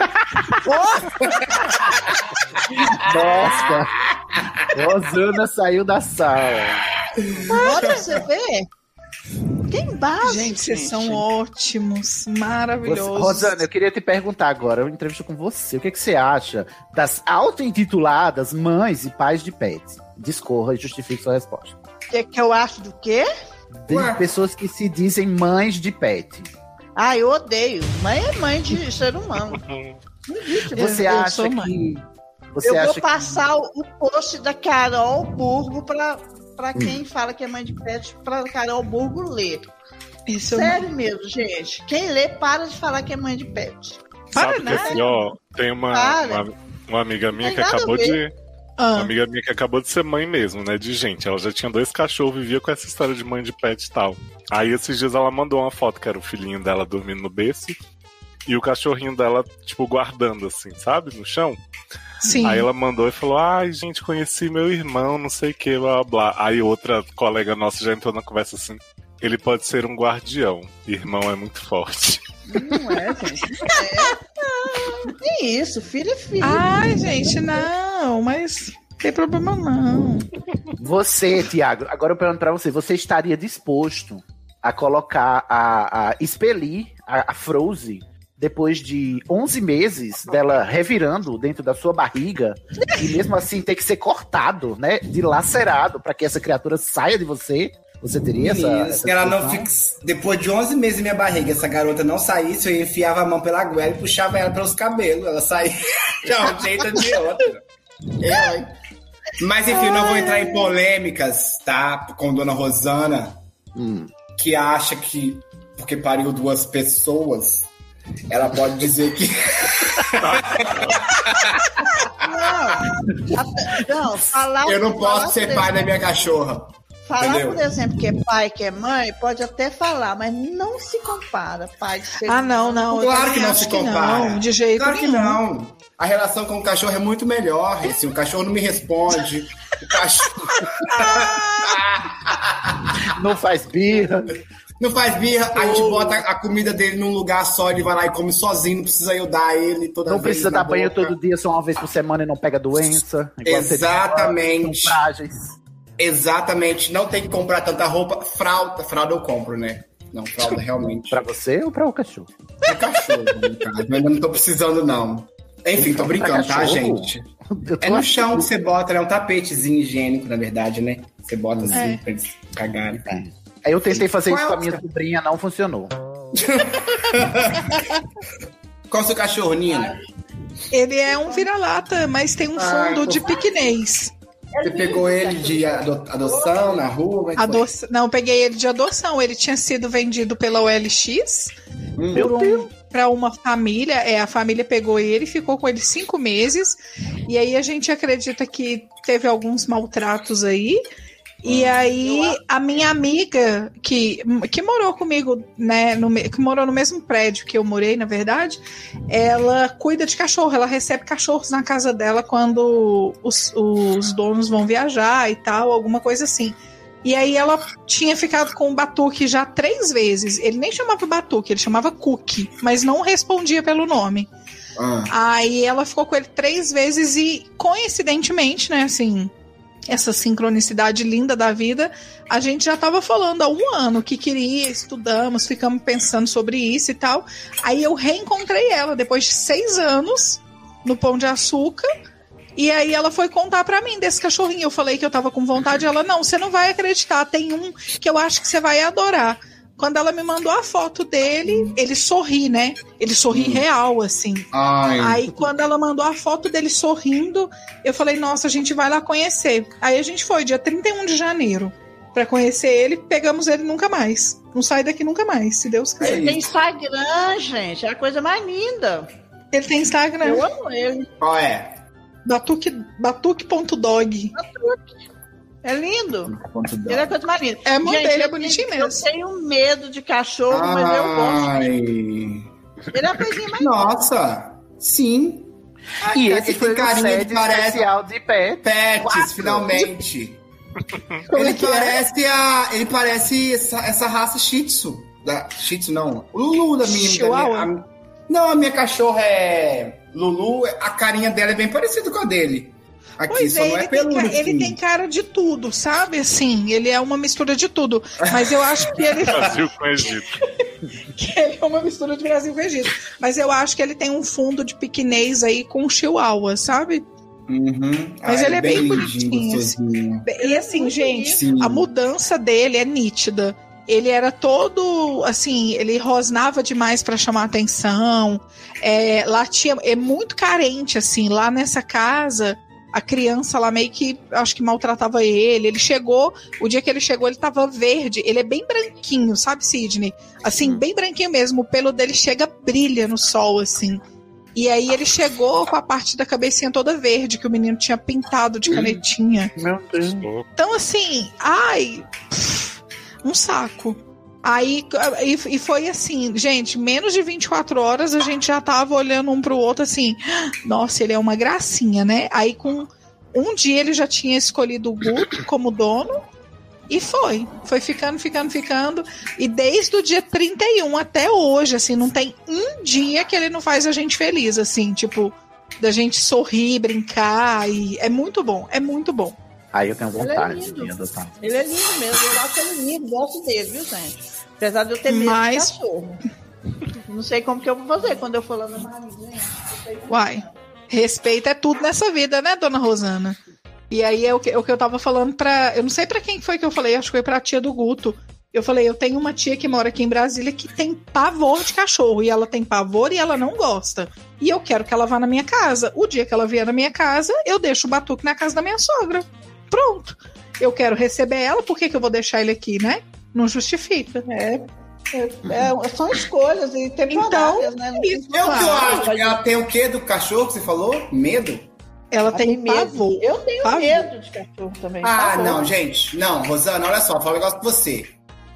Nossa! Rosana saiu da sala. Olha, você vê? Tem base. Gente, vocês são ótimos, maravilhosos. Rosana, eu queria te perguntar agora, eu entrevista com você. O que, é que você acha das auto-intituladas mães e pais de pets? Discorra e justifique sua resposta. O que, é que eu acho do quê? De Ué. pessoas que se dizem mães de pet. Ah, eu odeio. Mãe é mãe de ser humano. [LAUGHS] você eu, acha eu que. Você eu acha vou passar que... o post da Carol Burgo para para quem hum. fala que é mãe de pet, para Carol Burgo ler. Isso Sério não... mesmo, gente. Quem lê, para de falar que é mãe de pet. Para, Sabe né? que assim, ó, tem uma, uma, uma, amiga minha que acabou de. Ah. Uma amiga minha que acabou de ser mãe mesmo, né? De gente. Ela já tinha dois cachorros, vivia com essa história de mãe de pet e tal. Aí esses dias ela mandou uma foto que era o filhinho dela dormindo no berço e o cachorrinho dela, tipo, guardando, assim, sabe? No chão. Sim. Aí ela mandou e falou: Ai, gente, conheci meu irmão, não sei o que, blá blá. Aí outra colega nossa já entrou na conversa assim: Ele pode ser um guardião, irmão é muito forte. Não é, gente. É. Que isso, filho é filho. Ai, gente, não, mas tem problema não. Você, Tiago, agora eu pergunto pra você: você estaria disposto a colocar, a, a expelir a, a Frozen depois de 11 meses dela revirando dentro da sua barriga e mesmo assim ter que ser cortado, né, dilacerado para que essa criatura saia de você, você teria essa, essa ela não fica depois de 11 meses minha barriga, essa garota não saísse, eu enfiava a mão pela goela e puxava ela pelos cabelos, ela saía [LAUGHS] de um jeito de outro. Eu, Mas enfim, não vou entrar em polêmicas, tá? Com Dona Rosana, hum. que acha que porque pariu duas pessoas, ela pode dizer que. [LAUGHS] não, não, falar. Eu não posso ser pai da minha cachorra. Falar, Entendeu? por exemplo, que é pai, que é mãe, pode até falar, mas não se compara, pai de ser Ah, não, não. Claro que não se compara. Não, de jeito claro nenhum. Claro que não. A relação com o cachorro é muito melhor, assim, o cachorro não me responde. O cachorro. [LAUGHS] não faz birra. Não faz birra, a gente bota a comida dele num lugar só, ele vai lá e come sozinho, não precisa eu dar ele toda Não precisa dar banho todo dia, só uma vez por semana e não pega doença. Exatamente. Exatamente. Não tem que comprar tanta roupa. Fralda, fralda eu compro, né? Não, fralda realmente. pra você ou pra o cachorro? Pra cachorro. Mas não tô precisando, não. Enfim, tô brincando, tá, gente? É no chão que você bota, né? Um tapetezinho higiênico, na verdade, né? Você bota assim é. pra eles cagarem. É. Aí eu tentei fazer Qual isso com a minha sobrinha, não funcionou. [LAUGHS] Qual é o seu cachorro, Nina? Ele é um vira-lata, mas tem um fundo Ai, de piquenês. Você pegou ele de adoção na rua? Ado... Não, peguei ele de adoção. Ele tinha sido vendido pela OLX hum. um, para uma família. É, a família pegou ele, ficou com ele cinco meses. E aí a gente acredita que teve alguns maltratos aí. E aí, a minha amiga, que, que morou comigo, né, no, que morou no mesmo prédio que eu morei, na verdade, ela cuida de cachorro, ela recebe cachorros na casa dela quando os, os donos vão viajar e tal, alguma coisa assim. E aí ela tinha ficado com o Batuque já três vezes. Ele nem chamava Batuque, ele chamava Cookie, mas não respondia pelo nome. Ah. Aí ela ficou com ele três vezes e, coincidentemente, né, assim, essa sincronicidade linda da vida, a gente já estava falando há um ano que queria, estudamos, ficamos pensando sobre isso e tal. Aí eu reencontrei ela depois de seis anos no Pão de Açúcar. E aí ela foi contar para mim desse cachorrinho. Eu falei que eu tava com vontade. Ela, não, você não vai acreditar. Tem um que eu acho que você vai adorar. Quando ela me mandou a foto dele, ele sorri, né? Ele sorri hum. real, assim. Ai. Aí, quando ela mandou a foto dele sorrindo, eu falei, nossa, a gente vai lá conhecer. Aí a gente foi, dia 31 de janeiro, para conhecer ele, pegamos ele nunca mais. Não sai daqui nunca mais, se Deus quiser. Ele tem Instagram, gente, é a coisa mais linda. Ele tem Instagram. Eu amo ele. Qual é? Batuque, batuque.dog. Batuque. É lindo. Ele é coisa mais linda. É modelo, é bonitinho mesmo. Eu tenho medo de cachorro, Ai. mas eu gosto. Ele é a coisinha mais Nossa, sim. Ai, e esse foi carinha que parece especial de pet. Pets, Quatro. finalmente. [LAUGHS] ele é parece é? a, ele parece essa, essa raça Shih Tzu. Da, Shih Tzu não. O Lulu da minha, da minha a, Não, a minha cachorra é Lulu, a carinha dela é bem parecida com a dele. Aqui pois só é, não é peludo. Tem, ele tem cara de tudo, sabe? Assim, ele é uma mistura de tudo. Mas eu acho que ele. [LAUGHS] Brasil com Egito. [LAUGHS] que ele é uma mistura de Brasil com Egito. Mas eu acho que ele tem um fundo de piquinês aí com chihuahua, sabe? Uhum. Mas ele é, é bem, bem bonitinho. Assim. E assim, gente, Sim. a mudança dele é nítida ele era todo assim, ele rosnava demais para chamar atenção, é, latia, é muito carente assim, lá nessa casa a criança lá meio que, acho que maltratava ele. Ele chegou, o dia que ele chegou, ele tava verde. Ele é bem branquinho, sabe, Sidney? Assim, hum. bem branquinho mesmo. O pelo dele chega, brilha no sol, assim. E aí ele chegou com a parte da cabecinha toda verde, que o menino tinha pintado de canetinha. Meu Deus. Então, assim, ai. Um saco. Aí, e, e, foi assim, gente, menos de 24 horas a gente já tava olhando um pro outro assim, nossa, ele é uma gracinha, né? Aí com um dia ele já tinha escolhido o Guto como dono e foi. Foi ficando, ficando, ficando. E desde o dia 31 até hoje, assim, não tem um dia que ele não faz a gente feliz, assim, tipo, da gente sorrir, brincar. E é muito bom, é muito bom. Aí eu tenho é vontade é de adotar. Ele é lindo mesmo, eu acho ele lindo, gosto dele, viu, gente? Apesar de eu ter medo Mas... de cachorro. Não sei como que eu vou fazer quando eu for lá na Uai, respeito é tudo nessa vida, né, dona Rosana? E aí é o que, é o que eu tava falando pra. Eu não sei para quem foi que eu falei, acho que foi pra tia do Guto. Eu falei, eu tenho uma tia que mora aqui em Brasília que tem pavor de cachorro. E ela tem pavor e ela não gosta. E eu quero que ela vá na minha casa. O dia que ela vier na minha casa, eu deixo o batuque na casa da minha sogra. Pronto. Eu quero receber ela, por que, que eu vou deixar ele aqui, né? Não justifica. É, é, é, são escolhas e temporárias, então, né? Isso, eu claro. acho. Ela tem o que do cachorro que você falou? Medo? Ela, ela tem, tem medo. Pavor. Eu tenho pavor. medo de cachorro também. Ah, pavor. não, gente. Não, Rosana, olha só, vou falar um negócio com você.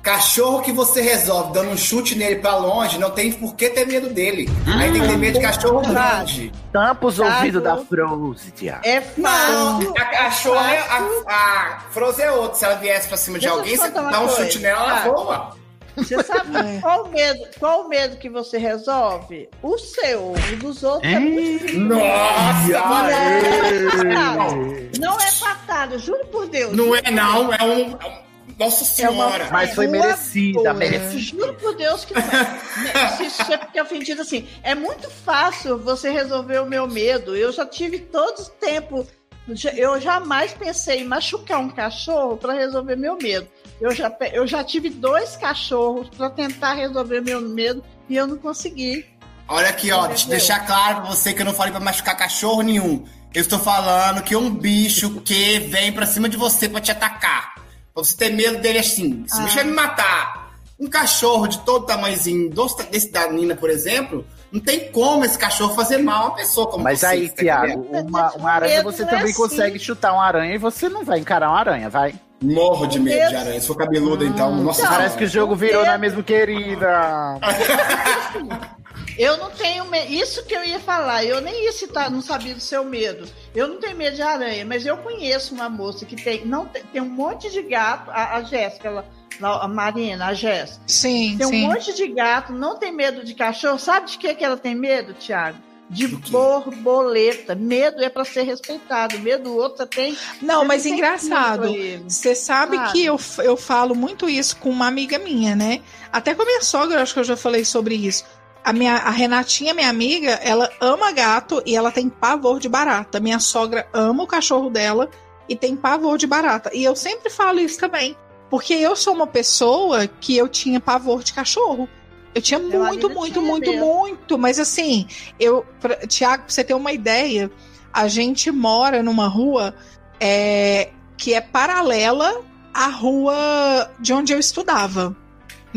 Cachorro que você resolve dando um chute nele pra longe, não tem por que ter medo dele. Hum, Aí tem que ter medo de cachorro grande. Tampa os ouvidos da Froze, Tiago. É fácil. Não, a cachorra, é, a, a Froze é outra. Se ela viesse pra cima de Deixa alguém, você dá um coisa. chute nela, ela voa. Você sabe [LAUGHS] é. qual o medo, qual o medo que você resolve? O seu, o dos outros é muito Nossa! Não é fatal, juro por Deus. Não é não, é um nossa Senhora! É mas foi merecida, merecida. Juro por Deus que não é. Isso é porque ofendido assim. É muito fácil você resolver o meu medo. Eu já tive todo o tempo. Eu jamais pensei em machucar um cachorro para resolver meu medo. Eu já, eu já tive dois cachorros para tentar resolver meu medo e eu não consegui. Olha aqui, ó, deixa deixar claro pra você que eu não falei pra machucar cachorro nenhum. Eu estou falando que um bicho que vem pra cima de você pra te atacar Pra você ter medo dele assim. Se ah. me matar. Um cachorro de todo tamanhozinho, desse da Nina, por exemplo, não tem como esse cachorro fazer mal a uma pessoa como Mas você, aí, tá Tiago, uma, uma aranha você também é assim. consegue chutar uma aranha e você não vai encarar uma aranha, vai? Morro de medo de aranha. Se for cabeludo, hum, então. Nossa, não, parece que o jogo virou, não é mesmo, querida? Eu não tenho medo. Isso que eu ia falar. Eu nem ia citar, não sabia do seu medo. Eu não tenho medo de aranha, mas eu conheço uma moça que tem, não tem, tem um monte de gato. A, a Jéssica, a Marina, a Jéssica. Sim. Tem sim. um monte de gato, não tem medo de cachorro. Sabe de que, que ela tem medo, Thiago? de borboleta. Medo é para ser respeitado. Medo outro tem. Não, mas engraçado. Você sabe claro. que eu, eu falo muito isso com uma amiga minha, né? Até com a minha sogra, acho que eu já falei sobre isso. A, minha, a Renatinha, minha amiga, ela ama gato e ela tem pavor de barata. Minha sogra ama o cachorro dela e tem pavor de barata. E eu sempre falo isso também. Porque eu sou uma pessoa que eu tinha pavor de cachorro. Eu tinha Meu muito, muito, tinha muito, mesmo. muito. Mas assim, eu. Pra, Tiago, pra você ter uma ideia, a gente mora numa rua é, que é paralela à rua de onde eu estudava.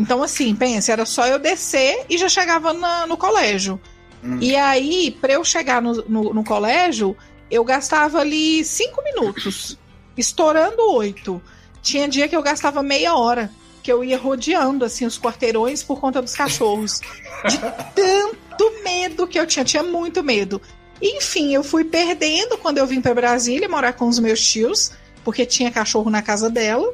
Então, assim, pensa, era só eu descer e já chegava na, no colégio. Hum. E aí, para eu chegar no, no, no, colégio, eu gastava ali cinco minutos, [LAUGHS] estourando oito. Tinha dia que eu gastava meia hora, que eu ia rodeando assim os quarteirões por conta dos cachorros. De [LAUGHS] tanto medo que eu tinha, tinha muito medo. Enfim, eu fui perdendo quando eu vim para Brasília morar com os meus tios, porque tinha cachorro na casa dela.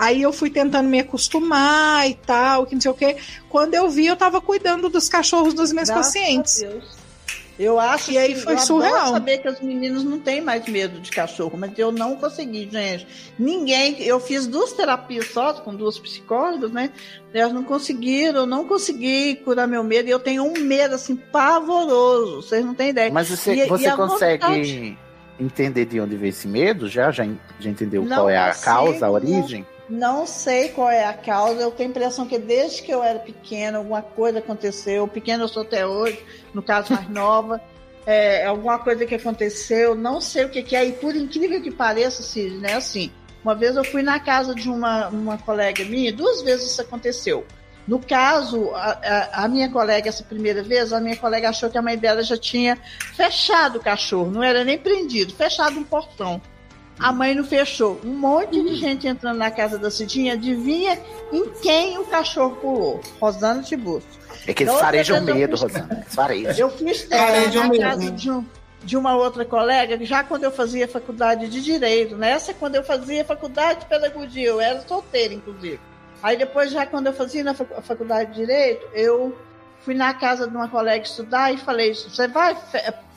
Aí eu fui tentando me acostumar e tal, que não sei o quê. Quando eu vi, eu tava cuidando dos cachorros dos meus Graças pacientes. Eu acho e aí foi eu surreal. saber que os meninos não têm mais medo de cachorro, mas eu não consegui, gente. Ninguém, eu fiz duas terapias só com duas psicólogas, né? Elas não conseguiram, eu não consegui curar meu medo. E eu tenho um medo assim pavoroso, vocês não têm ideia. Mas você, e, você e consegue vontade... entender de onde veio esse medo? Já já, já entendeu não qual é a causa, a origem? Não sei qual é a causa. Eu tenho a impressão que desde que eu era pequena, alguma coisa aconteceu. Pequena eu sou até hoje, no caso mais [LAUGHS] nova. É, alguma coisa que aconteceu, não sei o que, que é. E por incrível que pareça, Cid, né? Assim, uma vez eu fui na casa de uma, uma colega minha, duas vezes isso aconteceu. No caso, a, a, a, minha colega, essa primeira vez, a minha colega achou que a mãe dela já tinha fechado o cachorro, não era nem prendido, fechado um portão. A mãe não fechou. Um monte de uhum. gente entrando na casa da Cidinha, adivinha em quem o cachorro pulou? Rosana Tiburcio. É que eles farejam medo, Rosana. Farejam. Eu fiz teste na casa de, um, de uma outra colega, já quando eu fazia faculdade de Direito. Nessa, quando eu fazia faculdade de Pedagogia, eu era solteira, inclusive. Aí depois, já quando eu fazia na faculdade de Direito, eu fui na casa de uma colega estudar e falei, você vai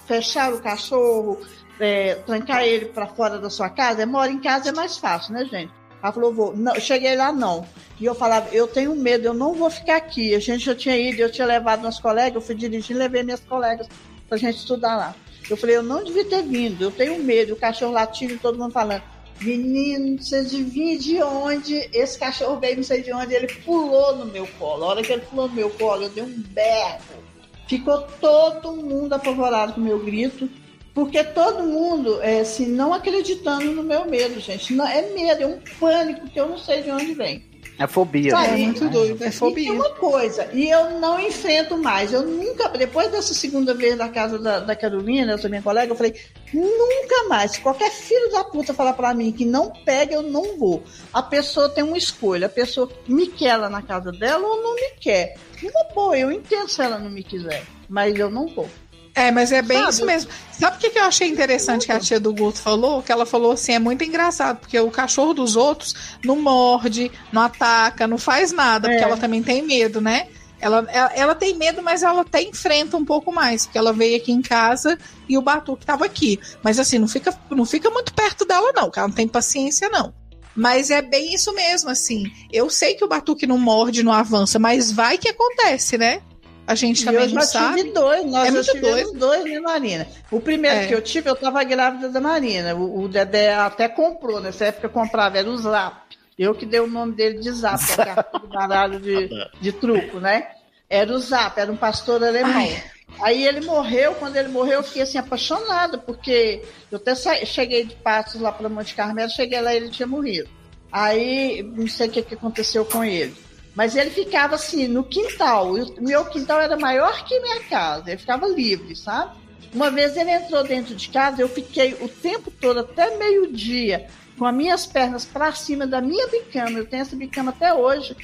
fechar o cachorro, é, trancar ele para fora da sua casa, mora em casa é mais fácil, né, gente? Ela falou, vou. Não, cheguei lá, não. E eu falava, eu tenho medo, eu não vou ficar aqui. A gente já tinha ido, eu tinha levado meus colegas, eu fui dirigir, levei minhas colegas pra gente estudar lá. Eu falei, eu não devia ter vindo, eu tenho medo. O cachorro latindo, todo mundo falando. Menino, você adivinha de onde esse cachorro veio, não sei de onde, ele pulou no meu colo. A hora que ele pulou no meu colo, eu dei um berro. Ficou todo mundo apavorado com o meu grito. Porque todo mundo, é, assim, não acreditando no meu medo, gente. Não, é medo, é um pânico que eu não sei de onde vem. É fobia, Sabe? né? É muito doido, é fobia. E uma coisa, e eu não enfrento mais. Eu nunca, depois dessa segunda vez na casa da, da Carolina, essa minha colega, eu falei, nunca mais. Se qualquer filho da puta falar para mim que não pega, eu não vou. A pessoa tem uma escolha. A pessoa me quer lá na casa dela ou não me quer. Uma boa, eu entendo se ela não me quiser, mas eu não vou. É, mas é bem Sabe? isso mesmo. Sabe o que, que eu achei interessante que a tia do Guto falou? Que ela falou assim: é muito engraçado, porque o cachorro dos outros não morde, não ataca, não faz nada, é. porque ela também tem medo, né? Ela, ela, ela, tem medo, mas ela até enfrenta um pouco mais, porque ela veio aqui em casa e o Batuque estava aqui. Mas assim, não fica, não fica muito perto dela, não, porque ela não tem paciência, não. Mas é bem isso mesmo, assim. Eu sei que o Batuque não morde, não avança, mas vai que acontece, né? A gente também eu já sabe. tive dois, nós é já tivemos dois. dois, né, Marina? O primeiro é. que eu tive, eu tava grávida da Marina. O, o Dedé até comprou, nessa época comprava, era o Zap. Eu que dei o nome dele de Zap, que é do [LAUGHS] baralho de, de truco, né? Era o Zap, era um pastor alemão. Ai. Aí ele morreu, quando ele morreu, eu fiquei assim apaixonada, porque eu até cheguei de Passos lá para Monte Carmelo, cheguei lá e ele tinha morrido. Aí não sei o que, que aconteceu com ele. Mas ele ficava assim, no quintal. O meu quintal era maior que minha casa. Ele ficava livre, sabe? Uma vez ele entrou dentro de casa, eu fiquei o tempo todo, até meio-dia, com as minhas pernas para cima da minha bicama. Eu tenho essa bicama até hoje.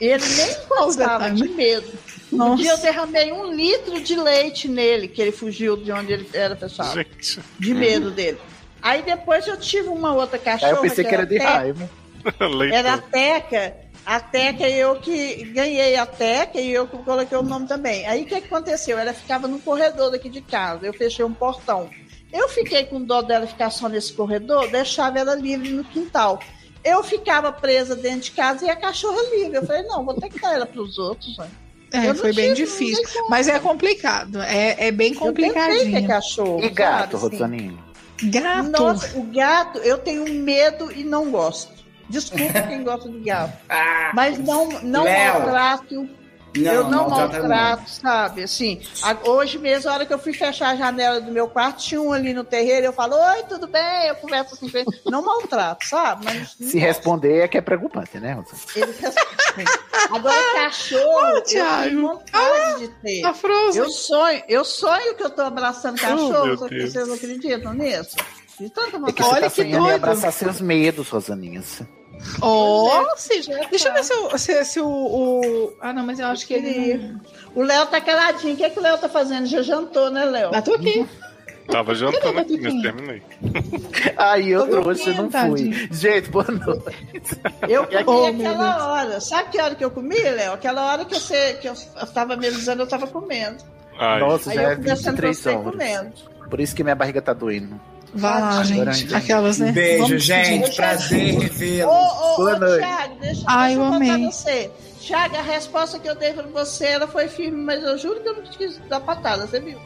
Ele nem [LAUGHS] encostava de medo. Nossa. Um dia eu derramei um litro de leite nele, que ele fugiu de onde ele era fechado. Gente. De medo dele. Aí depois eu tive uma outra cachorra. Aí eu pensei que, que era, de raiva. [LAUGHS] Era a Teca a Teca, eu que ganhei a Teca e eu que coloquei o nome também. Aí o que aconteceu? Ela ficava no corredor daqui de casa, eu fechei um portão. Eu fiquei com dó dela ficar só nesse corredor, deixava ela livre no quintal. Eu ficava presa dentro de casa e a cachorra livre. Eu falei, não, vou ter que dar ela para os outros. Né? É, foi bem difícil. Mas é complicado. É, é bem complicadinho. Eu cachorro. E gato, sabe, Rosaninho? Gato. Nossa, o gato, eu tenho medo e não gosto. Desculpa quem gosta de gato. Ah, mas não, não maltrato não, eu não maltrato, sabe? Assim, hoje mesmo, a hora que eu fui fechar a janela do meu quarto, tinha um ali no terreiro, eu falo, oi, tudo bem? Eu converso assim, não maltrato, sabe? Mas, Se responder é que é preocupante, né? Eles respondem. Agora, cachorro, oh, eu tenho vontade ah, de ter. Tá eu sonho, eu sonho que eu tô abraçando cachorro, oh, só que vocês não acreditam nisso? De tanta vontade. É que Olha tá que doido. abraçar seus medos, Rosaninhas. Oh, seja, deixa eu ver se, o, se, se o, o, Ah, não, mas eu acho que ele. O Léo tá caladinho. O que, é que o Léo tá fazendo? Já jantou, né, Léo? Mas tô aqui. Tava jantando aqui, mas terminei. [LAUGHS] Aí eu trouxe, não fui. Gente, boa noite. Eu comi oh, aquela hora. Sabe que hora que eu comi, Léo? Aquela hora que, você, que eu, eu tava me avisando, eu tava comendo. Ai. Nossa, Aí já é 23 horas. Comendo. Por isso que minha barriga tá doendo. Vai lá, gente. Aquelas, né? Beijo, Vamos gente. Prazer revê-lo. Ô, ô, ô, Thiago, deixa, Ai, deixa eu amei. você. Thiago, a resposta que eu dei pra você, ela foi firme, mas eu juro que eu não quis dar patada, você viu?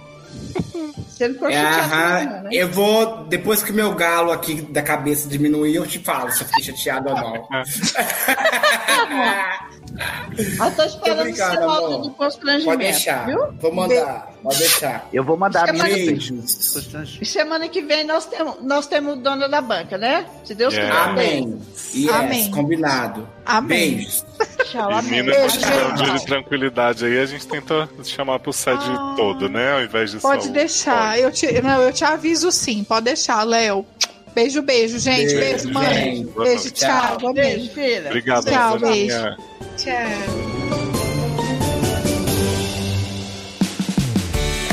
Você ficou chateado. Né? Eu vou, depois que meu galo aqui da cabeça diminuir, eu te falo se eu fiquei chateado ou não. [LAUGHS] Eu tô esperando você volta do constrangimento. Pode deixar. Viu? Vou mandar. Pode deixar. Eu vou mandar semana beijos. Que... Semana que vem nós temos, nós temos dona da banca, né? Se Deus yeah. quiser. Amém. Yes, Amém. Combinado. Amém. Beijos. Tchau, amém. Beijo, um dia de tranquilidade aí, a gente tenta chamar pro sede ah, todo, né? Ao invés de Pode deixar. Pode. Eu, te, não, eu te aviso sim. Pode deixar, Léo. Beijo, beijo, gente. Beijo, beijo mãe. Beijo, tchau. tchau. Beijo, filha. Obrigado. Tchau, beijo. Tchau.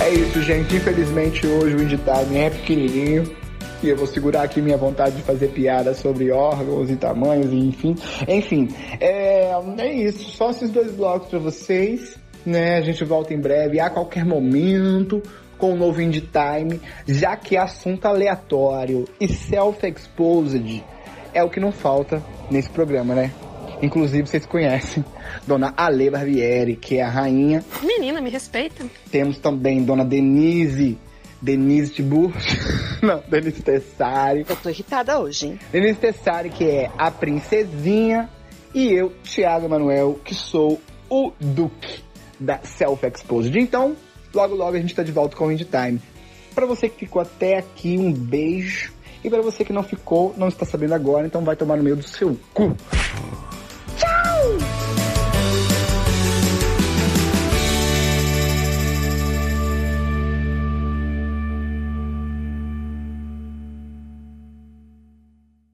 É isso, gente. Infelizmente hoje o Indie Time é pequenininho. E eu vou segurar aqui minha vontade de fazer piada sobre órgãos e tamanhos, e enfim. Enfim, é, é isso. Só esses dois blocos para vocês. Né? A gente volta em breve, a qualquer momento, com o novo Indie Time, já que assunto aleatório e self-exposed é o que não falta nesse programa, né? Inclusive, vocês conhecem Dona Ale Barbieri, que é a rainha. Menina, me respeita. Temos também Dona Denise, Denise Tibur. [LAUGHS] Não, Denise Tessari. Eu tô irritada hoje, hein? Denise Tessari, que é a princesinha. E eu, Thiago Manuel, que sou o Duque da Self Exposed. Então, logo logo a gente tá de volta com o Indie Time. Pra você que ficou até aqui, um beijo. E para você que não ficou, não está sabendo agora, então vai tomar no meio do seu cu.